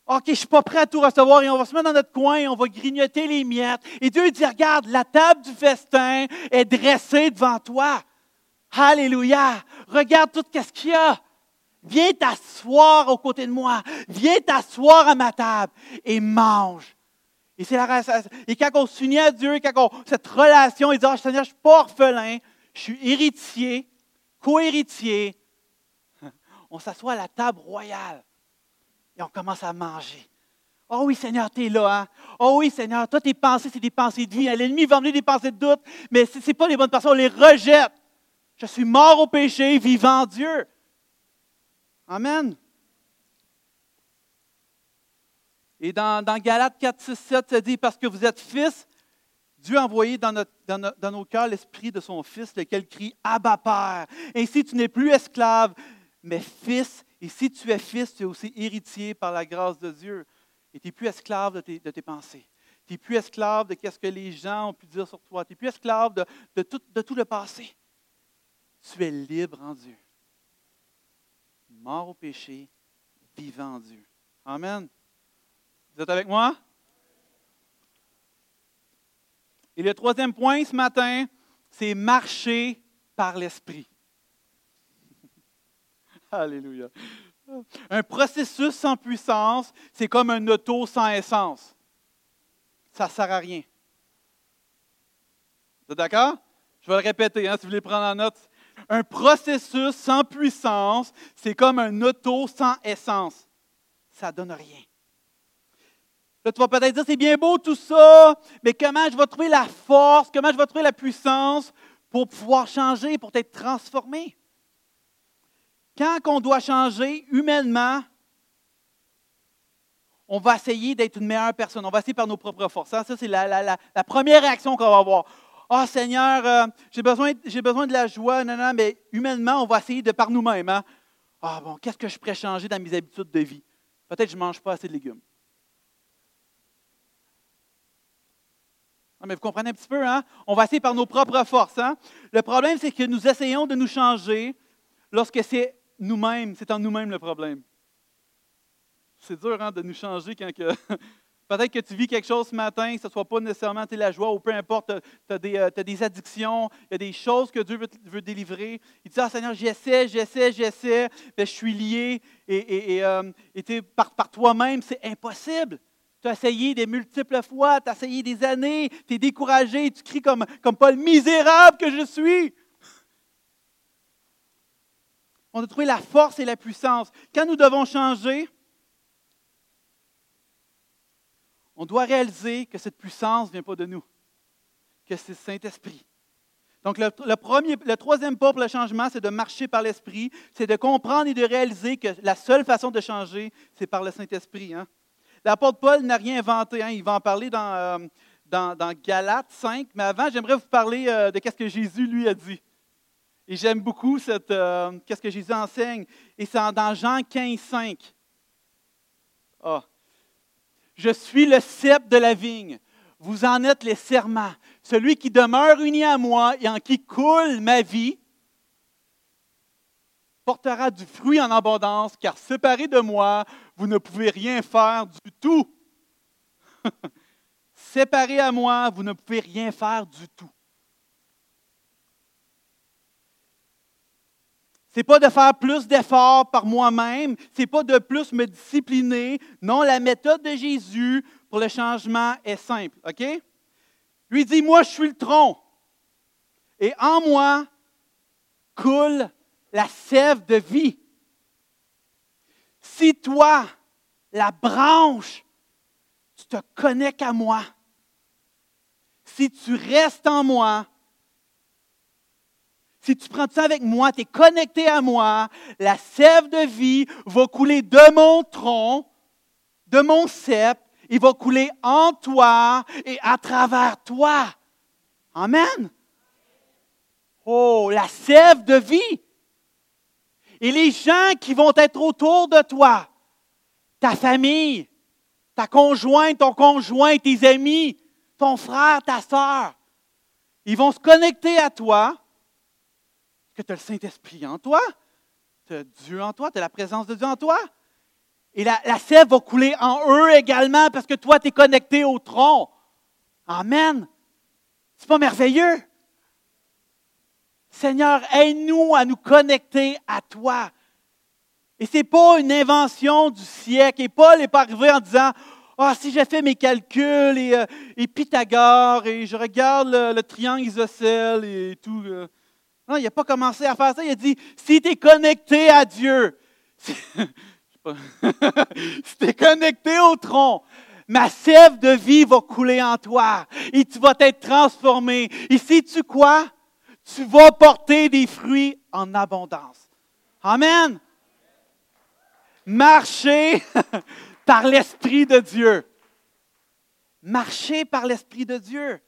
OK, je ne suis pas prêt à tout recevoir et on va se mettre dans notre coin et on va grignoter les miettes. Et Dieu dit, regarde, la table du festin est dressée devant toi. Alléluia. Regarde tout ce qu'il y a. Viens t'asseoir aux côtés de moi. Viens t'asseoir à ma table et mange. Et, c'est la, et quand on s'unit à Dieu, quand on, cette relation, il dit, oh, Seigneur, je ne suis pas orphelin, je suis héritier, co-héritier. On s'assoit à la table royale et on commence à manger. Oh oui, Seigneur, tu es là. Hein? Oh oui, Seigneur, toi, tes pensées, c'est des pensées de vie. L'ennemi va emmener des pensées de doute, mais ce n'est pas les bonnes pensées, on les rejette. Je suis mort au péché, vivant Dieu. Amen. Et dans, dans Galates 4, 6, 7, ça dit, parce que vous êtes fils, Dieu a envoyé dans, dans, dans nos cœurs l'esprit de son Fils, lequel crie Abba Père. Ainsi, tu n'es plus esclave, mais fils. Et si tu es fils, tu es aussi héritier par la grâce de Dieu. Et tu n'es plus esclave de tes, pensées. Tu n'es plus esclave de ce que les gens ont pu dire sur toi. Tu n'es plus esclave de, de, tout, de tout le passé. Tu es libre en Dieu. Mort au péché, vivant en Dieu. Amen. Vous êtes avec moi? Et le troisième point ce matin, c'est marcher par l'Esprit. Alléluia. Un processus sans puissance, c'est comme un auto sans essence. Ça ne sert à rien. Vous êtes d'accord? Je vais le répéter hein, si vous voulez prendre en note. Un processus sans puissance, c'est comme un auto sans essence. Ça ne donne rien. Là, tu vas peut-être dire, c'est bien beau tout ça, mais comment je vais trouver la force, comment je vais trouver la puissance pour pouvoir changer, pour être transformé? Quand on doit changer humainement, on va essayer d'être une meilleure personne. On va essayer par nos propres forces. Ça, c'est la, première réaction qu'on va avoir. Oh, Seigneur, euh, j'ai besoin, de la joie. Non, non, mais humainement, on va essayer de par nous-mêmes. Hein. Ah, bon, qu'est-ce que je pourrais changer dans mes habitudes de vie? Peut-être que je ne mange pas assez de légumes. Ah, mais vous comprenez un petit peu, hein? On va essayer par nos propres forces. Hein? Le problème, c'est que nous essayons de nous changer lorsque c'est nous-mêmes, c'est en nous-mêmes le problème. C'est dur hein, de nous changer quand que. Peut-être que tu vis quelque chose ce matin, que ce ne soit pas nécessairement la joie ou peu importe, tu as, euh, des addictions, il y a des choses que Dieu veut, délivrer. Il dit Ah Seigneur, j'essaie, j'essaie, j'essaie, mais je suis lié et, et, euh, par, par toi-même, c'est impossible. Tu as essayé des multiples fois, tu as essayé des années, tu es découragé, tu cries comme, comme Paul, misérable que je suis. On doit trouver la force et la puissance. Quand nous devons changer, on doit réaliser que cette puissance ne vient pas de nous, que c'est le Saint-Esprit. Donc, le, premier, le troisième pas pour le changement, c'est de marcher par l'Esprit, c'est de comprendre et de réaliser que la seule façon de changer, c'est par le Saint-Esprit. Hein. L'apôtre Paul n'a rien inventé. Hein. Il va en parler dans, euh, Galates 5. Mais avant, j'aimerais vous parler euh, de ce que Jésus lui a dit. Et j'aime beaucoup cette, euh, qu'est-ce que Jésus enseigne? Et c'est dans Jean 15, 5. Ah. Je suis le cep de la vigne. Vous en êtes les serments. Celui qui demeure uni à moi et en qui coule ma vie portera du fruit en abondance, car séparé de moi, vous ne pouvez rien faire du tout. séparé à moi, vous ne pouvez rien faire du tout. N'est pas de faire plus d'efforts par moi-même, c'est pas de plus me discipliner. Non, la méthode de Jésus pour le changement est simple, OK? Lui dit, moi, je suis le tronc. Et en moi coule la sève de vie. Si toi, la branche, tu te connectes à moi, si tu restes en moi, si tu prends ça avec moi, tu es connecté à moi, la sève de vie va couler de mon tronc, de mon cep, il va couler en toi et à travers toi. Amen. Oh, la sève de vie. Et les gens qui vont être autour de toi, ta famille, ta conjointe, ton conjoint, tes amis, ton frère, ta soeur, ils vont se connecter à toi que tu as le Saint-Esprit en toi, tu as Dieu en toi, tu as la présence de Dieu en toi. Et la, sève va couler en eux également parce que toi, tu es connecté au tronc. Amen. C'est pas merveilleux? Seigneur, aide-nous à nous connecter à toi. Et ce n'est pas une invention du siècle. Et Paul n'est pas arrivé en disant Ah, si j'ai fait mes calculs et, euh, Pythagore et je regarde le, triangle isocèle et tout. Euh. Non, il n'a pas commencé à faire ça. Il a dit Si tu es connecté à Dieu, si tu es connecté au tronc, ma sève de vie va couler en toi et tu vas être transformé. Et sais-tu quoi? Tu vas porter des fruits en abondance. Amen. Marcher par l'Esprit de Dieu. Marcher par l'Esprit de Dieu.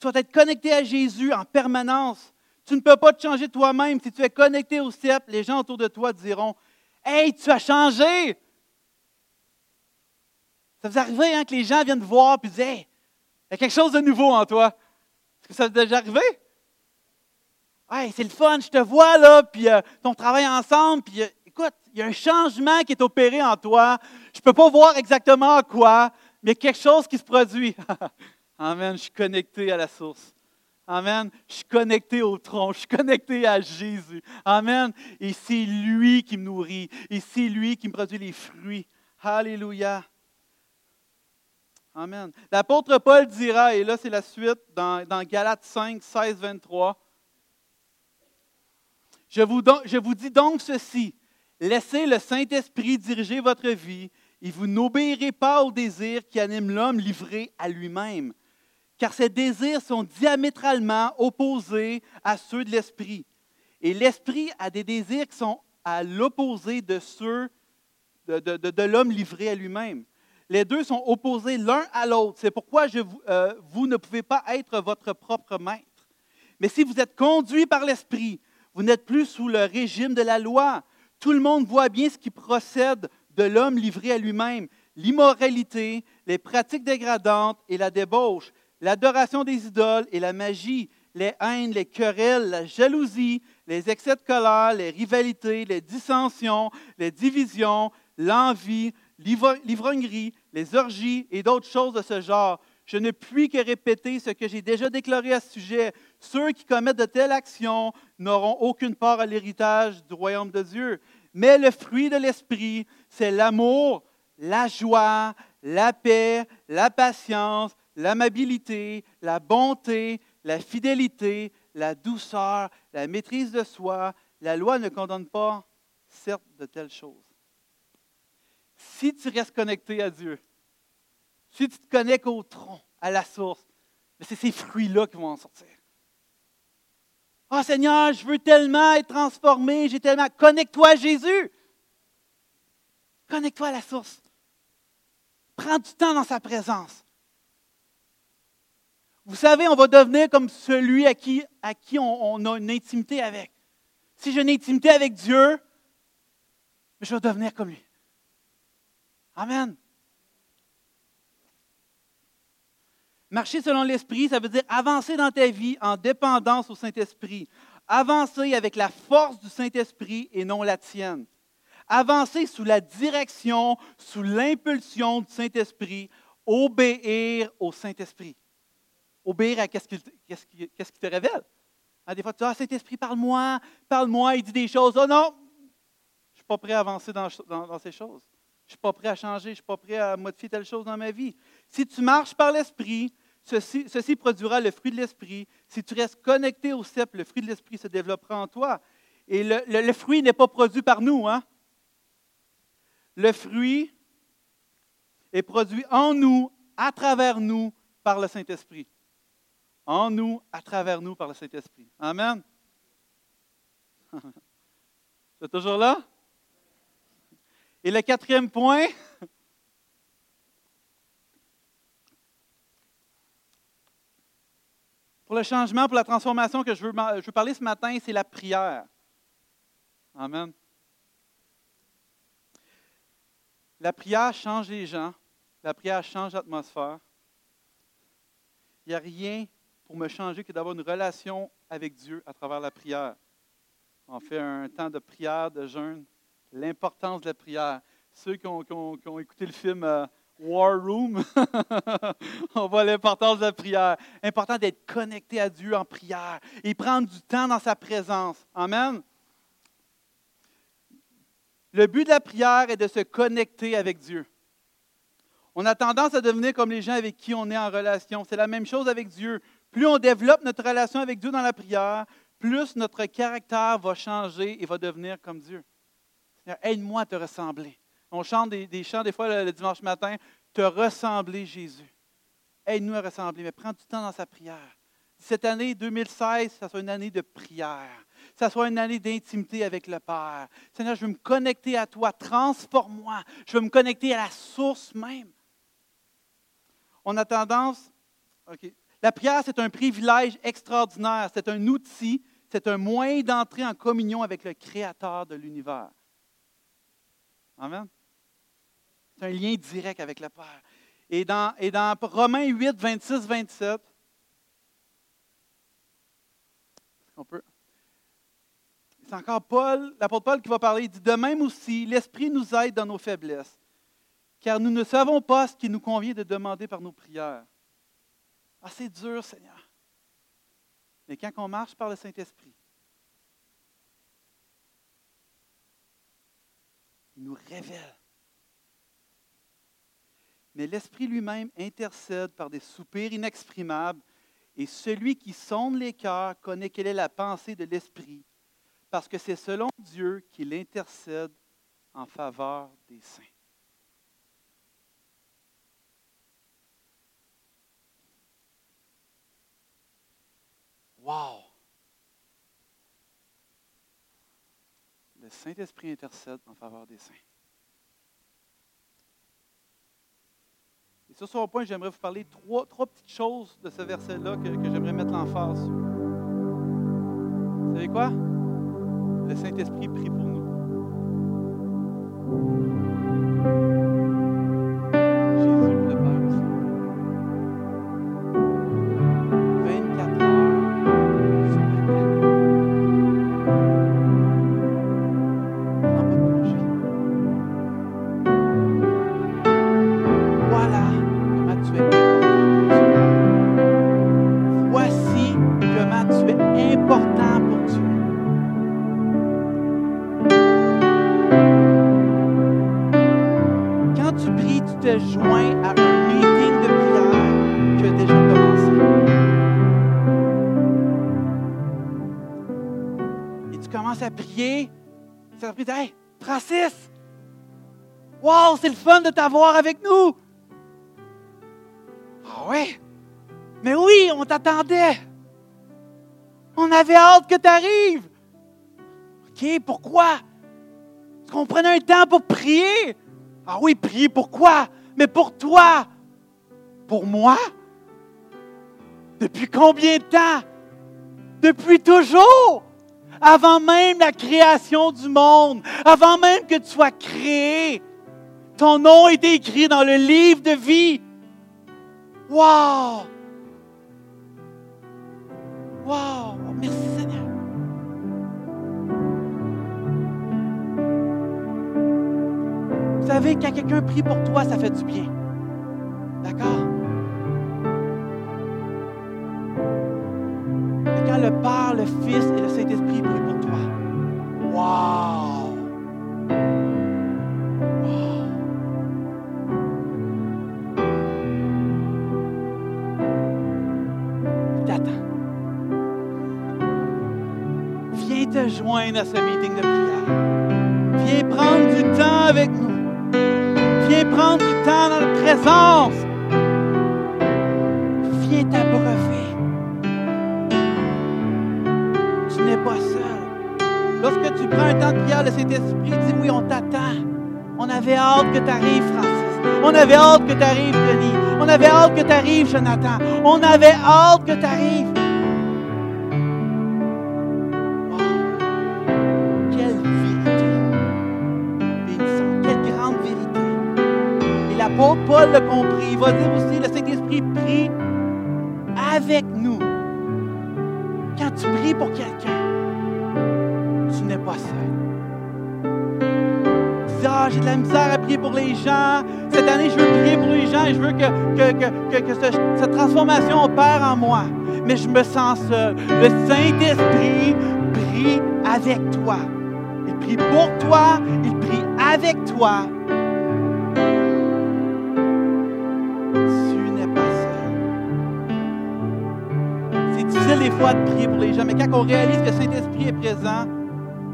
Tu vas être connecté à Jésus en permanence. Tu ne peux pas te changer toi-même. Si tu es connecté au CEP, les gens autour de toi diront Hey, tu as changé. Ça vous arrive hein, que les gens viennent te voir et disent Hey, il y a quelque chose de nouveau en toi. Est-ce que ça t'est déjà arrivé? Hey, c'est le fun, je te vois là, puis euh, on travaille ensemble, puis euh, écoute, il y a un changement qui est opéré en toi. Je ne peux pas voir exactement quoi, mais quelque chose qui se produit. Amen, je suis connecté à la source. Amen. Je suis connecté au tronc, je suis connecté à Jésus. Amen. Et c'est lui qui me nourrit, et c'est lui qui me produit les fruits. Alléluia. Amen. L'apôtre Paul dira, et là c'est la suite dans, dans Galates 5, 16, 23. Je vous, dis donc ceci, laissez le Saint-Esprit diriger votre vie et vous n'obéirez pas aux désirs qui animent l'homme livré à lui-même, car ces désirs sont diamétralement opposés à ceux de l'Esprit. Et l'Esprit a des désirs qui sont à l'opposé de ceux de, de l'homme livré à lui-même les deux sont opposés l'un à l'autre. C'est pourquoi euh, vous ne pouvez pas être votre propre maître. Mais si vous êtes conduit par l'Esprit, vous n'êtes plus sous le régime de la loi. Tout le monde voit bien ce qui procède de l'homme livré à lui-même, l'immoralité, les pratiques dégradantes et la débauche, l'adoration des idoles et la magie, les haines, les querelles, la jalousie, les excès de colère, les rivalités, les dissensions, les divisions, l'envie, l'ivrognerie, les orgies et d'autres choses de ce genre. Je ne puis que répéter ce que j'ai déjà déclaré à ce sujet. Ceux qui commettent de telles actions n'auront aucune part à l'héritage du royaume de Dieu. Mais le fruit de l'esprit, c'est l'amour, la joie, la paix, la patience, l'amabilité, la bonté, la fidélité, la douceur, la maîtrise de soi. La loi ne condamne pas, certes, de telles choses si tu restes connecté à Dieu, si tu te connectes au tronc, à la source, c'est ces fruits-là qui vont en sortir. Oh, Seigneur, je veux tellement être transformé, j'ai tellement. Connecte-toi à Jésus. Connecte-toi à la source. Prends du temps dans sa présence. Vous savez, on va devenir comme celui à qui, à qui on, on a une intimité avec. Si j'ai une intimité avec Dieu, je vais devenir comme lui. Amen. Marcher selon l'Esprit, ça veut dire avancer dans ta vie en dépendance au Saint-Esprit. Avancer avec la force du Saint-Esprit et non la tienne. Avancer sous la direction, sous l'impulsion du Saint-Esprit. Obéir au Saint-Esprit. Obéir à qu'est-ce qu'il te révèle. Ah, des fois, tu dis, ah, Saint-Esprit, parle-moi, parle-moi, il dit des choses. Oh non, je ne suis pas prêt à avancer dans ces choses. Je ne suis pas prêt à changer, je ne suis pas prêt à modifier telle chose dans ma vie. Si tu marches par l'Esprit, ceci, produira le fruit de l'Esprit. Si tu restes connecté au CEP, le fruit de l'Esprit se développera en toi. Et le, fruit n'est pas produit par nous. Hein? Le fruit est produit en nous, à travers nous, par le Saint-Esprit. En nous, à travers nous, par le Saint-Esprit. Amen. C'est toujours là? Et le quatrième point, pour le changement, pour la transformation que je veux, parler ce matin, c'est la prière. Amen. La prière change les gens. La prière change l'atmosphère. Il n'y a rien pour me changer que d'avoir une relation avec Dieu à travers la prière. On fait un temps de prière, de jeûne, l'importance de la prière. ceux qui ont, écouté le film euh, War Room, on voit l'importance de la prière. Important d'être connecté à Dieu en prière et prendre du temps dans sa présence. Amen. Le but de la prière est de se connecter avec Dieu. On a tendance à devenir comme les gens avec qui on est en relation. C'est la même chose avec Dieu. Plus on développe notre relation avec Dieu dans la prière, plus notre caractère va changer et va devenir comme Dieu. Seigneur, aide-moi à te ressembler. On chante des, chants des fois le, le dimanche matin, te ressembler Jésus. Aide-nous à ressembler, mais prends du temps dans sa prière. Cette année 2016, ça soit une année de prière. Ça soit une année d'intimité avec le Père. Seigneur, je veux me connecter à toi. Transforme-moi. Je veux me connecter à la source même. On a tendance. OK. La prière, c'est un privilège extraordinaire. C'est un outil. C'est un moyen d'entrer en communion avec le Créateur de l'univers. Amen. C'est un lien direct avec le Père. Et dans, et dans Romains 8, 26, 27, on peut? C'est encore Paul, l'apôtre Paul qui va parler. Il dit De même aussi, l'Esprit nous aide dans nos faiblesses, car nous ne savons pas ce qui nous convient de demander par nos prières. Ah, c'est dur, Seigneur. Mais quand on marche par le Saint-Esprit, il nous révèle. Mais l'Esprit lui-même intercède par des soupirs inexprimables, et celui qui sonde les cœurs connaît quelle est la pensée de l'Esprit, parce que c'est selon Dieu qu'il intercède en faveur des saints. Wow! Le Saint-Esprit intercède en faveur des saints. Et sur ce point, j'aimerais vous parler de trois, petites choses de ce verset-là que, que j'aimerais mettre l'emphase sur. Vous savez quoi? Le Saint-Esprit prie pour nous. Te joins à un meeting de prière qui a déjà commencé. Et tu commences à prier. Ça te dit Hey, Francis! Wow, c'est le fun de t'avoir avec nous! Ah ouais? Mais oui, on t'attendait! On avait hâte que tu arrives! OK, pourquoi? Parce qu'on prenait un temps pour prier? Ah oui, prier pourquoi? Mais pour toi! Pour moi? Depuis combien de temps? Depuis toujours! Avant même la création du monde, avant même que tu sois créé, ton nom est écrit dans le livre de vie. Wow! Wow! Vous savez, quand quelqu'un prie pour toi, ça fait du bien. D'accord? Mais quand le Père, le Fils et le Saint-Esprit prient pour toi, wow! Wow! Il t'attend. Viens te joindre à ce meeting de prière. Viens prendre du temps avec nous. Viens prendre du temps dans la présence. Viens t'abreuver. Tu n'es pas seul. Lorsque tu prends un temps de prière, le Saint-Esprit dit oui, on t'attend. On avait hâte que tu arrives, Francis. On avait hâte que tu arrives, Denis. On avait hâte que tu arrives, Jonathan. On avait hâte que tu arrives. L'apôtre Paul l'a compris. Il va dire aussi, le Saint-Esprit prie avec nous. Quand tu pries pour quelqu'un, tu n'es pas seul. Tu ah, j'ai de la misère à prier pour les gens. Cette année, je veux prier pour les gens et je veux que, que, que, que, ce- cette transformation opère en moi. Mais je me sens seul. Le Saint-Esprit prie avec toi. Il prie pour toi, il prie avec toi. De prier pour les gens, mais quand on réalise que le Saint-Esprit est présent,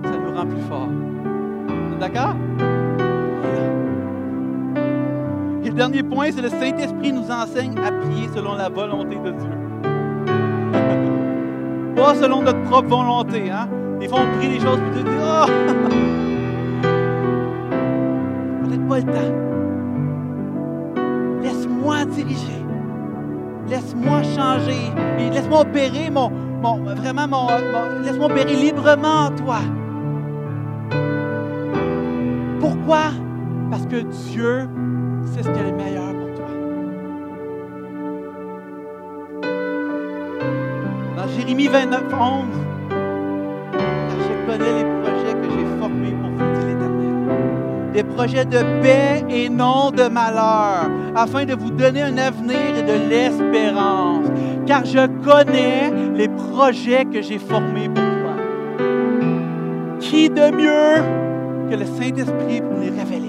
ça nous rend plus forts. D'accord? Et le dernier point, c'est le Saint-Esprit nous enseigne à prier selon la volonté de Dieu. Pas selon notre propre volonté. Hein? Des fois, on prie des choses, puis Dieu dit Oh! Peut-être pas le temps. Laisse-moi diriger. Laisse-moi changer. Laisse-moi opérer mon, mon- vraiment mon, laisse-moi opérer librement en toi. Pourquoi? Parce que Dieu sait ce qui est le meilleur pour toi. Dans Jérémie 29, 11, car je connais les Des projets de paix et non de malheur, afin de vous donner un avenir et de l'espérance. Car je connais les projets que j'ai formés pour toi. Qui de mieux que le Saint-Esprit pour les révéler?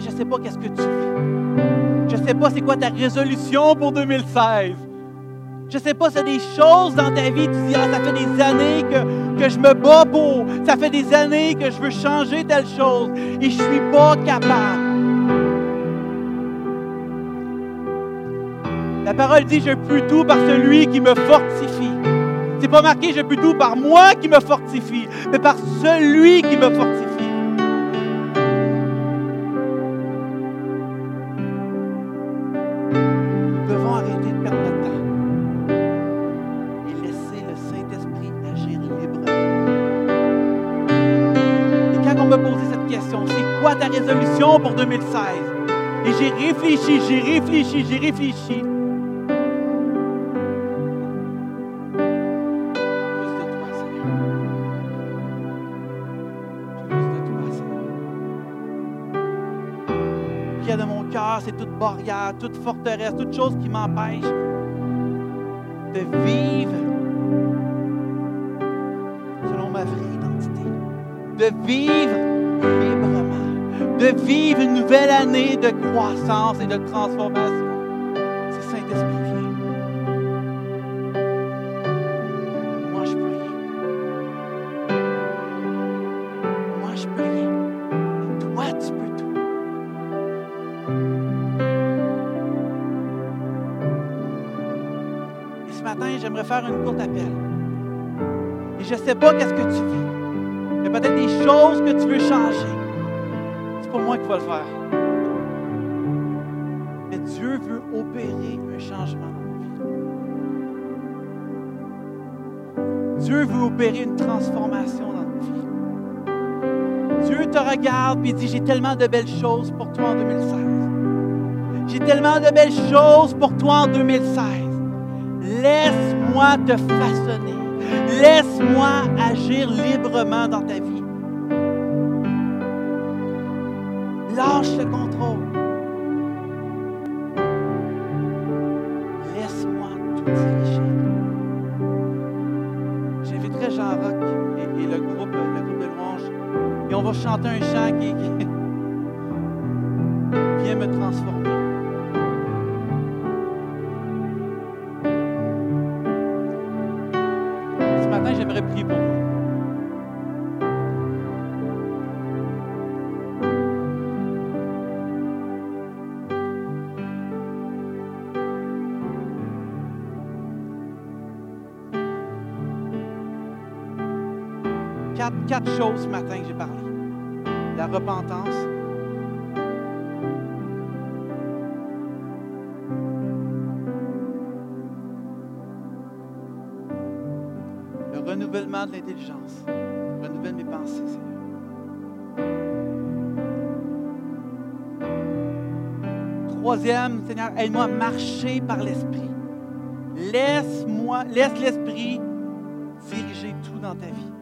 Je ne sais pas qu'est-ce que tu vis. Je ne sais pas c'est quoi ta résolution pour 2016. Je ne sais pas a des choses dans ta vie, tu dis, ah, ça fait des années que, que je me bats pour, ça fait des années que je veux changer telle chose et je ne suis pas capable. La parole dit, je peux tout par celui qui me fortifie. C'est pas marqué, je peux tout par moi qui me fortifie, mais par celui qui me fortifie. Pour 2016? Et j'ai réfléchi, j'ai réfléchi, j'ai réfléchi. De toi, Seigneur. Plus de toi, Seigneur. Prière de mon cœur, c'est toute barrière, toute forteresse, toute chose qui m'empêche de vivre selon ma vraie identité. De vivre. Vivre une nouvelle année de croissance et de transformation. Opérer une transformation dans nos vies. Dieu te regarde et dit, j'ai tellement de belles choses pour toi en 2016. J'ai tellement de belles choses pour toi en 2016. Laisse-moi te façonner. Laisse-moi agir librement dans ta vie. Lâche le contrôle. Et on va chanter un chant qui, vient me transformer. Ce matin, j'aimerais prier pour vous. Choses ce matin que j'ai parlé. La repentance, le renouvellement de l'intelligence. Renouvelle mes pensées, Seigneur. troisième, Seigneur, aide-moi à marcher par l'Esprit. Laisse-moi, laisse l'Esprit diriger tout dans ta vie.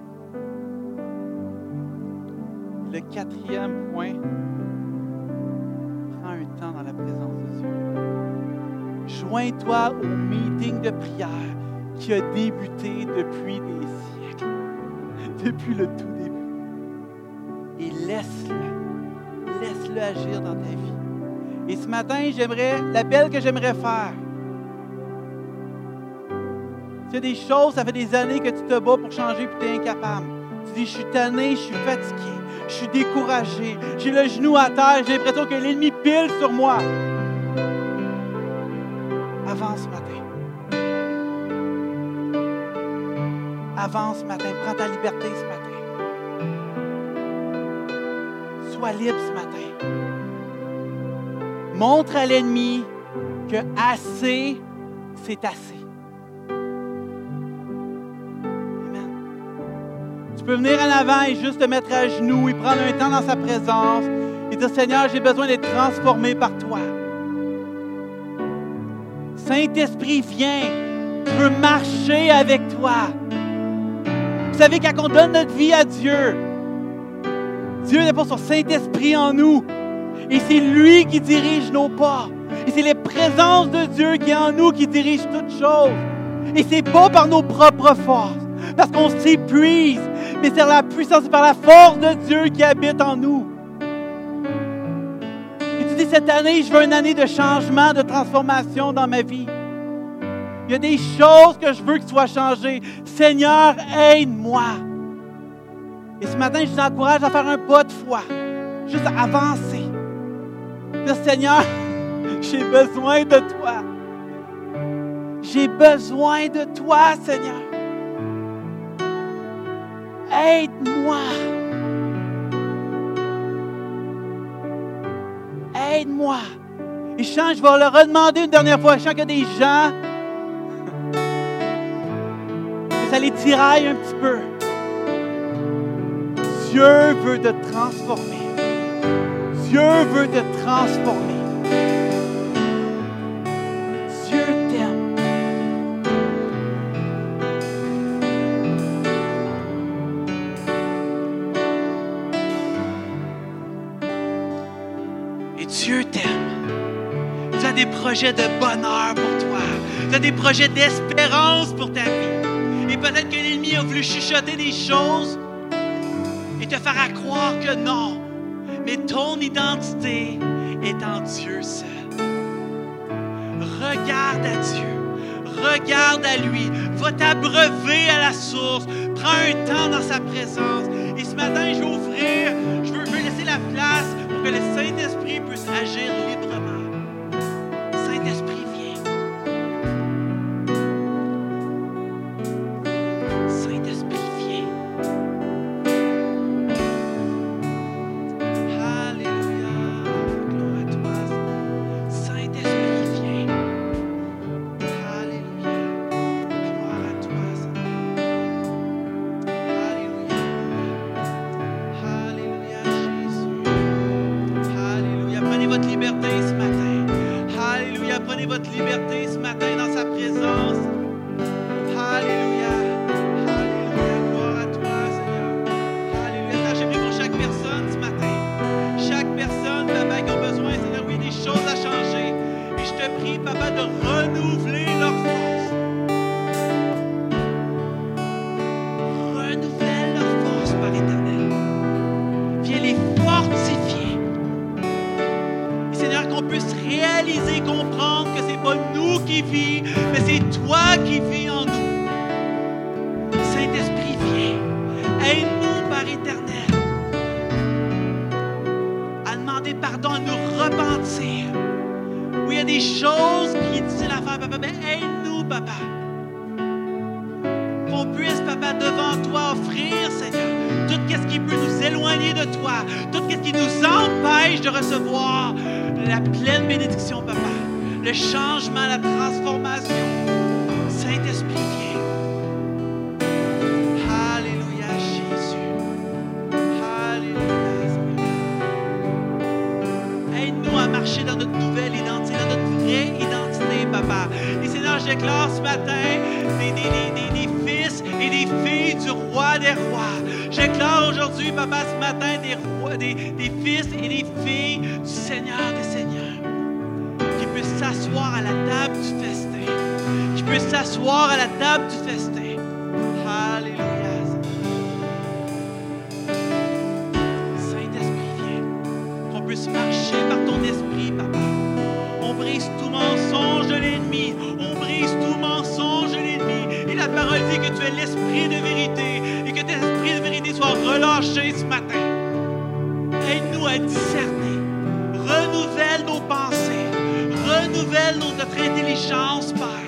De prière qui a débuté depuis des siècles, depuis le tout début. Et laisse-le, laisse-le agir dans ta vie. Et ce matin, j'aimerais, l'appel que j'aimerais faire, il y a des choses, ça fait des années que tu te bats pour changer puis tu es incapable. Tu dis, je suis tanné, je suis fatigué, je suis découragé, j'ai le genou à terre, j'ai l'impression que l'ennemi pile sur moi. Prends ta liberté ce matin. Sois libre ce matin. Montre à l'ennemi que assez, c'est assez. Tu peux venir en avant et juste te mettre à genoux et prendre un temps dans sa présence et dire Seigneur, j'ai besoin d'être transformé par toi. Saint-Esprit, viens. Je veux marcher avec toi. Vous savez, quand on donne notre vie à Dieu, Dieu dépose son Saint-Esprit en nous. Et c'est lui qui dirige nos pas. Et c'est les présences de Dieu qui est en nous qui dirige toutes choses. Et c'est pas par nos propres forces, parce qu'on s'épuise, mais c'est la puissance, par la force de Dieu qui habite en nous. Et tu dis, cette année, je veux une année de changement, de transformation dans ma vie. Il y a des choses que je veux que soient changées. Seigneur, aide-moi. Et ce matin, je vous encourage à faire un pas de foi. Juste à avancer. Dire, Seigneur, j'ai besoin de toi. J'ai besoin de toi, Seigneur. Aide-moi. Aide-moi. Et je sens, je vais le redemander une dernière fois. Je sens qu'il y a des gens ça les tiraille un petit peu. Dieu veut te transformer. Dieu veut te transformer. Dieu t'aime. Et Dieu t'aime. Tu as des projets de bonheur pour toi. Tu as des projets d'espérance pour ta vie. Et peut-être que l'ennemi a voulu chuchoter des choses et te faire croire que non. Mais ton identité est en Dieu seul. Regarde à Dieu. Regarde à lui. Va t'abreuver à la source. Prends un temps dans sa présence. Et ce matin, je vais ouvrir, je je veux laisser la place pour que le Saint-Esprit puisse agir librement. Aide-nous à discerner. Renouvelle nos pensées. Renouvelle notre intelligence, Père.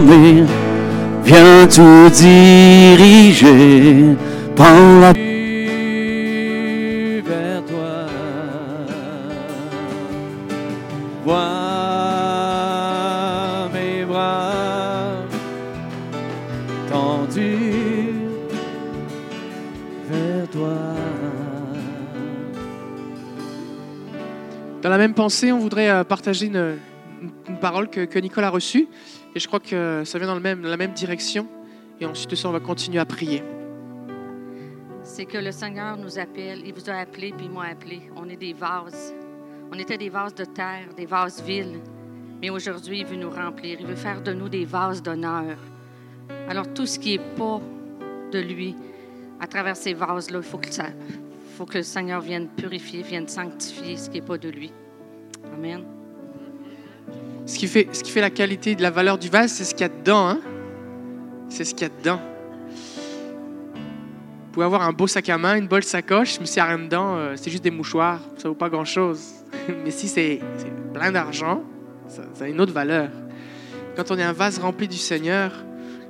Viens tout diriger, prends la vers toi. Vois mes bras tendus vers toi. Dans la même pensée, on voudrait euh, partager une parole que, que Nicole a reçue. Et je crois que ça vient dans la même direction. Et ensuite ça, on va continuer à prier. c'est que le Seigneur nous appelle. Il vous a appelé, puis il m'a appelé. On est des vases. On était des vases de terre, des vases viles. Mais aujourd'hui, il veut nous remplir. Il veut faire de nous des vases d'honneur. Alors, tout ce qui n'est pas de lui, à travers ces vases-là, il faut que, faut que le Seigneur vienne purifier, vienne sanctifier ce qui n'est pas de lui. Amen. Ce qui, fait, la qualité de la valeur du vase, c'est ce qu'il y a dedans. hein. C'est ce qu'il y a dedans. Vous pouvez avoir un beau sac à main, une belle sacoche, mais s'il n'y a rien dedans, euh, c'est juste des mouchoirs. Ça vaut pas grand-chose. mais si c'est plein d'argent, ça, ça a une autre valeur. Quand on est un vase rempli du Seigneur,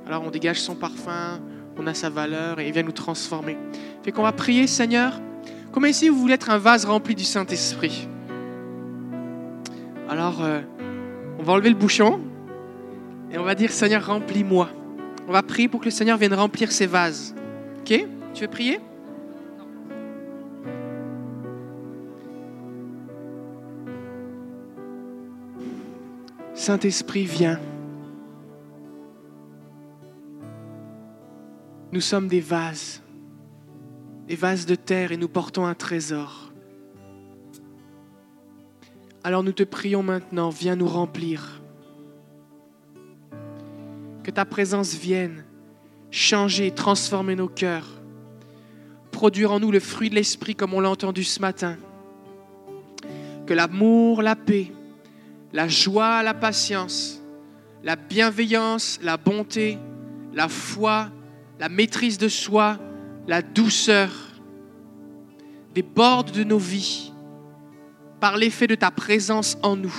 alors on dégage son parfum, on a sa valeur et il vient nous transformer. Fait qu'on va prier, Seigneur. Comment ici vous voulez être un vase rempli du Saint-Esprit Alors, euh, on va enlever le bouchon et on va dire Seigneur, remplis-moi. On va prier pour que le Seigneur vienne remplir ces vases. Ok? Tu veux prier? Saint-Esprit, viens. Nous sommes des vases, des vases de terre et nous portons un trésor. Alors nous te prions maintenant, viens nous remplir. Que ta présence vienne changer, transformer nos cœurs, produire en nous le fruit de l'Esprit comme on l'a entendu ce matin. Que l'amour, la paix, la joie, la patience, la bienveillance, la bonté, la foi, la maîtrise de soi, la douceur débordent de nos vies par l'effet de ta présence en nous.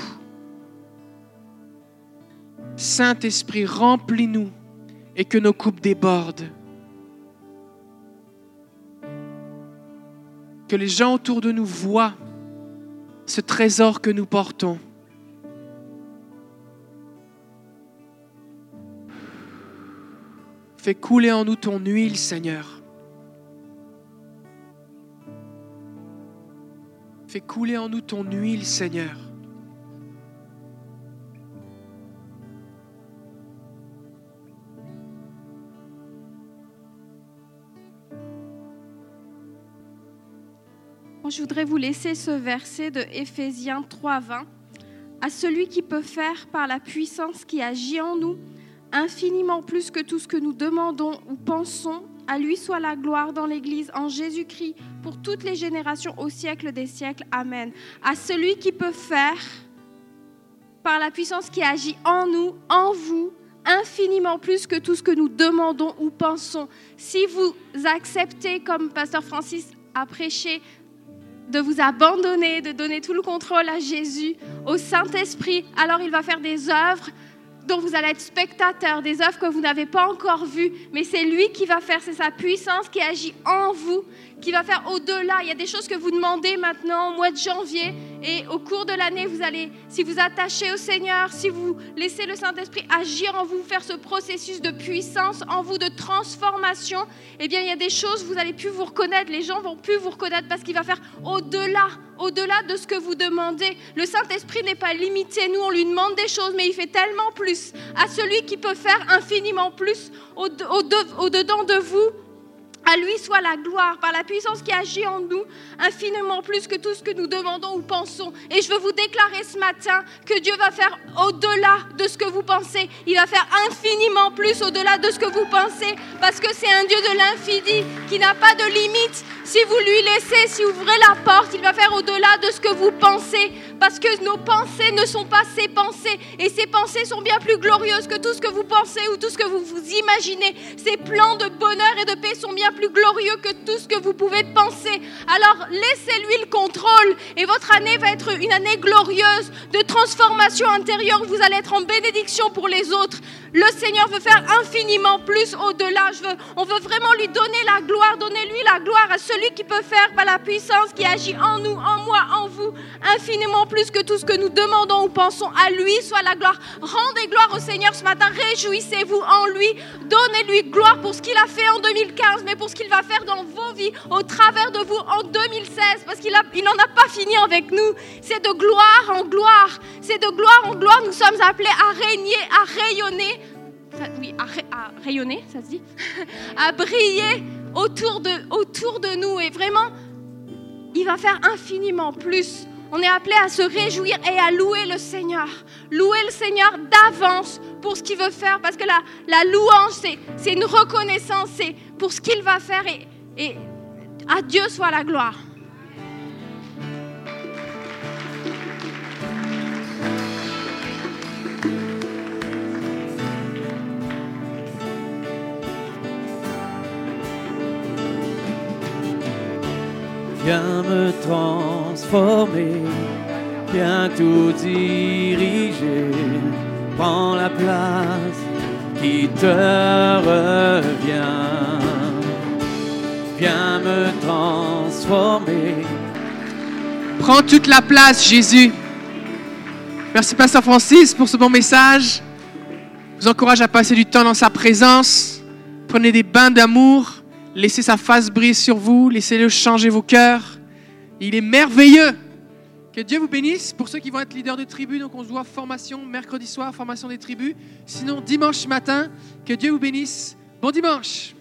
Saint-Esprit, remplis-nous et que nos coupes débordent. Que les gens autour de nous voient ce trésor que nous portons. Fais couler en nous ton huile, Seigneur. Fais couler en nous ton huile, Seigneur. Je voudrais vous laisser ce verset de Éphésiens 3:20. À celui qui peut faire par la puissance qui agit en nous infiniment plus que tout ce que nous demandons ou pensons, à lui soit la gloire dans l'Église en Jésus-Christ pour toutes les générations au siècle des siècles. Amen. À celui qui peut faire par la puissance qui agit en nous, en vous, infiniment plus que tout ce que nous demandons ou pensons. Si vous acceptez, comme Pasteur Francis a prêché, de vous abandonner, de donner tout le contrôle à Jésus, au Saint-Esprit, alors il va faire des œuvres dont vous allez être spectateur, des œuvres que vous n'avez pas encore vues, mais c'est lui qui va faire, c'est sa puissance qui agit en vous, qui va faire au-delà. Il y a des choses que vous demandez maintenant au mois de janvier et au cours de l'année, vous allez, si vous attachez au Seigneur, si vous laissez le Saint-Esprit agir en vous, faire ce processus de puissance en vous, de transformation, eh bien, il y a des choses, vous allez plus vous reconnaître, les gens vont plus vous reconnaître parce qu'il va faire au-delà, au-delà de ce que vous demandez. Le Saint-Esprit n'est pas limité, nous, on lui demande des choses, mais il fait tellement plus à celui qui peut faire infiniment plus au- au- au-dedans de vous. À lui soit la gloire par la puissance qui agit en nous, infiniment plus que tout ce que nous demandons ou pensons. Et je veux vous déclarer ce matin que Dieu va faire au-delà de ce que vous pensez. Il va faire infiniment plus au-delà de ce que vous pensez, parce que c'est un Dieu de l'infini qui n'a pas de limite. Si vous lui laissez, si vous ouvrez la porte, il va faire au-delà de ce que vous pensez, parce que nos pensées ne sont pas ses pensées, et ses pensées sont bien plus glorieuses que tout ce que vous pensez ou tout ce que vous vous imaginez. Ses plans de bonheur et de paix sont bien plus glorieux que tout ce que vous pouvez penser. Alors laissez-lui le contrôle, et votre année va être une année glorieuse de transformation intérieure. Vous allez être en bénédiction pour les autres. Le Seigneur veut faire infiniment plus au-delà. On veut vraiment lui donner la gloire, donnez-lui la gloire à celui qui peut faire par la puissance qui agit en nous, en moi, en vous, infiniment plus que tout ce que nous demandons ou pensons. À lui soit la gloire. Rendez gloire au Seigneur ce matin. Réjouissez-vous en lui. Donnez-lui gloire pour ce qu'il a fait en 2015, mais pour ce qu'il va faire dans vos vies, au travers de vous en 2016, parce qu'il n'en a pas fini avec nous. C'est de gloire en gloire. C'est de gloire en gloire. Nous sommes appelés à régner, à rayonner. Oui, à, ra- à rayonner, ça se dit, à briller autour de, autour de nous. Et vraiment, il va faire infiniment plus. On est appelé à se réjouir et à louer le Seigneur. Louer le Seigneur d'avance pour ce qu'il veut faire. Parce que la, la louange, c'est, une reconnaissance, pour ce qu'il va faire. Et, à Dieu soit la gloire. Viens me transformer, viens tout diriger. Prends la place qui te revient. Viens me transformer. Prends toute la place, Jésus. Merci, Pasteur Francis, pour ce bon message. Je vous encourage à passer du temps dans sa présence. Prenez des bains d'amour. Laissez sa face briller sur vous. Laissez-le changer vos cœurs. Il est merveilleux. Que Dieu vous bénisse. Pour ceux qui vont être leaders de tribu, donc on se voit formation mercredi soir, formation des tribus. Sinon, dimanche matin, que Dieu vous bénisse. Bon dimanche.